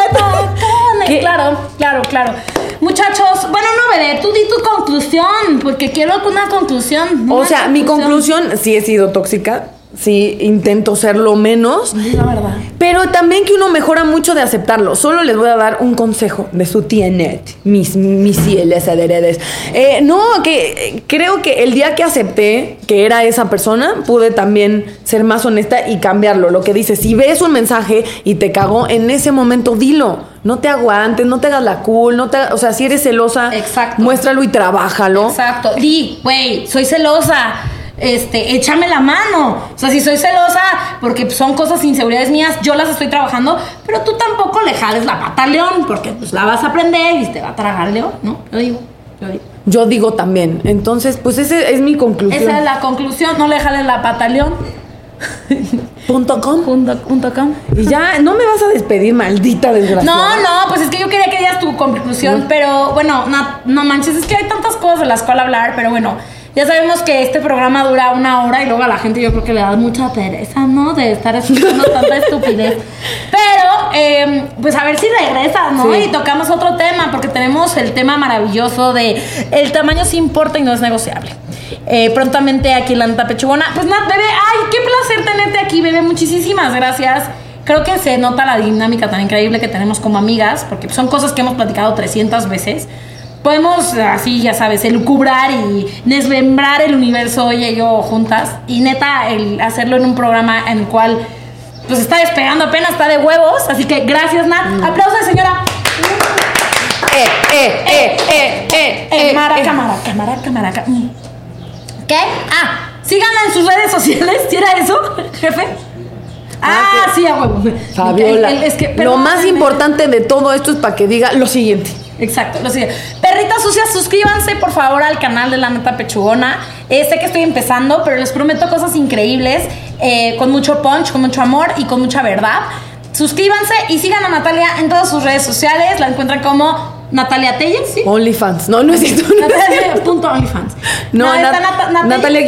¿Qué? Claro, claro, claro. Muchachos, bueno, no, bebé, tú di tu conclusión, porque quiero una conclusión. O sea, mi conclusión, sí he sido tóxica, sí intento serlo menos, Di la verdad. pero también que uno mejora mucho de aceptarlo. Solo les voy a dar un consejo de su tía Net, mis, mis fieles adheredes. Eh, no, que creo que el día que acepté que era esa persona, pude también ser más honesta y cambiarlo. Lo que dice, si ves un mensaje y te cagó, en ese momento dilo. No te aguantes, no te hagas la cool, no te, hagas- o sea, si eres celosa, Exacto. muéstralo y trabájalo. Exacto. Di, güey, soy celosa. Este, échame la mano. O sea, si soy celosa, porque son cosas inseguridades mías, yo las estoy trabajando, pero tú tampoco le jales la pata al león, porque pues la vas a aprender y te va a tragar el león, ¿no? Yo digo, yo digo. Yo digo también. Entonces, pues ese es mi conclusión. Esa es la conclusión, no le jales la pata al león. (laughs) Punto com. Punto, punto com. Y ya, no me vas a despedir, maldita desgraciada. No, no, pues es que yo quería que digas tu conclusión, pero bueno, no, no manches, es que hay tantas cosas de las cuales hablar, pero bueno, ya sabemos que este programa dura una hora y luego a la gente yo creo que le da mucha pereza, ¿no? De estar escuchando (laughs) tanta estupidez. Pero, eh, pues a ver si regresas, ¿no? Sí. Y tocamos otro tema, porque tenemos el tema maravilloso de el tamaño sí importa y no es negociable. Eh, prontamente aquí en la neta pechugona. Pues nada, bebé, ay, qué placer tenerte aquí, bebé. Muchísimas gracias. Creo que se nota la dinámica tan increíble que tenemos como amigas, porque son cosas que hemos platicado 300 veces. Podemos, así, ya sabes, elucubrar y desmembrar el universo, ella y yo juntas. Y neta, el hacerlo en un programa en el cual, pues está despegando apenas, está de huevos. Así que gracias, Nat. Aplausos, señora. Eh, eh, eh, eh, eh, Eh, eh, maraca, eh. maraca, maraca, maraca. Mm. ¿Qué? Ah, síganla en sus redes sociales. ¿Sí era eso, jefe? Ah, Ah, sí, a huevo. Fabiola. El- el- es que- lo más importante de todo esto es para que diga lo siguiente. Exacto, lo sigue. Perritas sucias, suscríbanse por favor al canal de La Neta Pechugona. Eh, sé que estoy empezando, pero les prometo cosas increíbles, eh, con mucho punch, con mucho amor y con mucha verdad. Suscríbanse y sigan a Natalia en todas sus redes sociales. La encuentran como Natalia Telles, ¿sí? OnlyFans. No, no es cierto. Natalia.onlyfans. No, está Nat- Natalia-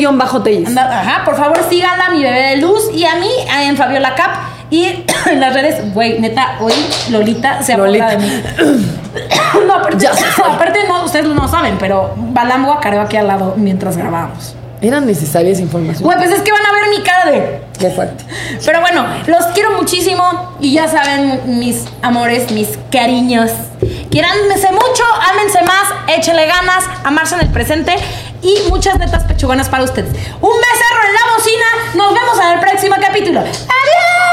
Natalia-Telles. Ajá, por favor síganla, mi bebé de luz y a mí en Fabiola Cap y (coughs) en las redes, güey, neta, hoy Lolita se Lolita. de mí. (coughs) no, aparte, (coughs) aparte no, ustedes no saben, pero Balam guacareó aquí al lado mientras grabábamos. Era necesaria esa información. Güey, pues es que van a ver mi cara de... Qué fuerte. Pero bueno, los quiero muchísimo y ya saben, mis amores, mis cariños. Quiéranse mucho, ámense más, échenle ganas, amarse en el presente y muchas netas pechugonas para ustedes. Un becerro en la bocina, nos vemos en el próximo capítulo. ¡Adiós!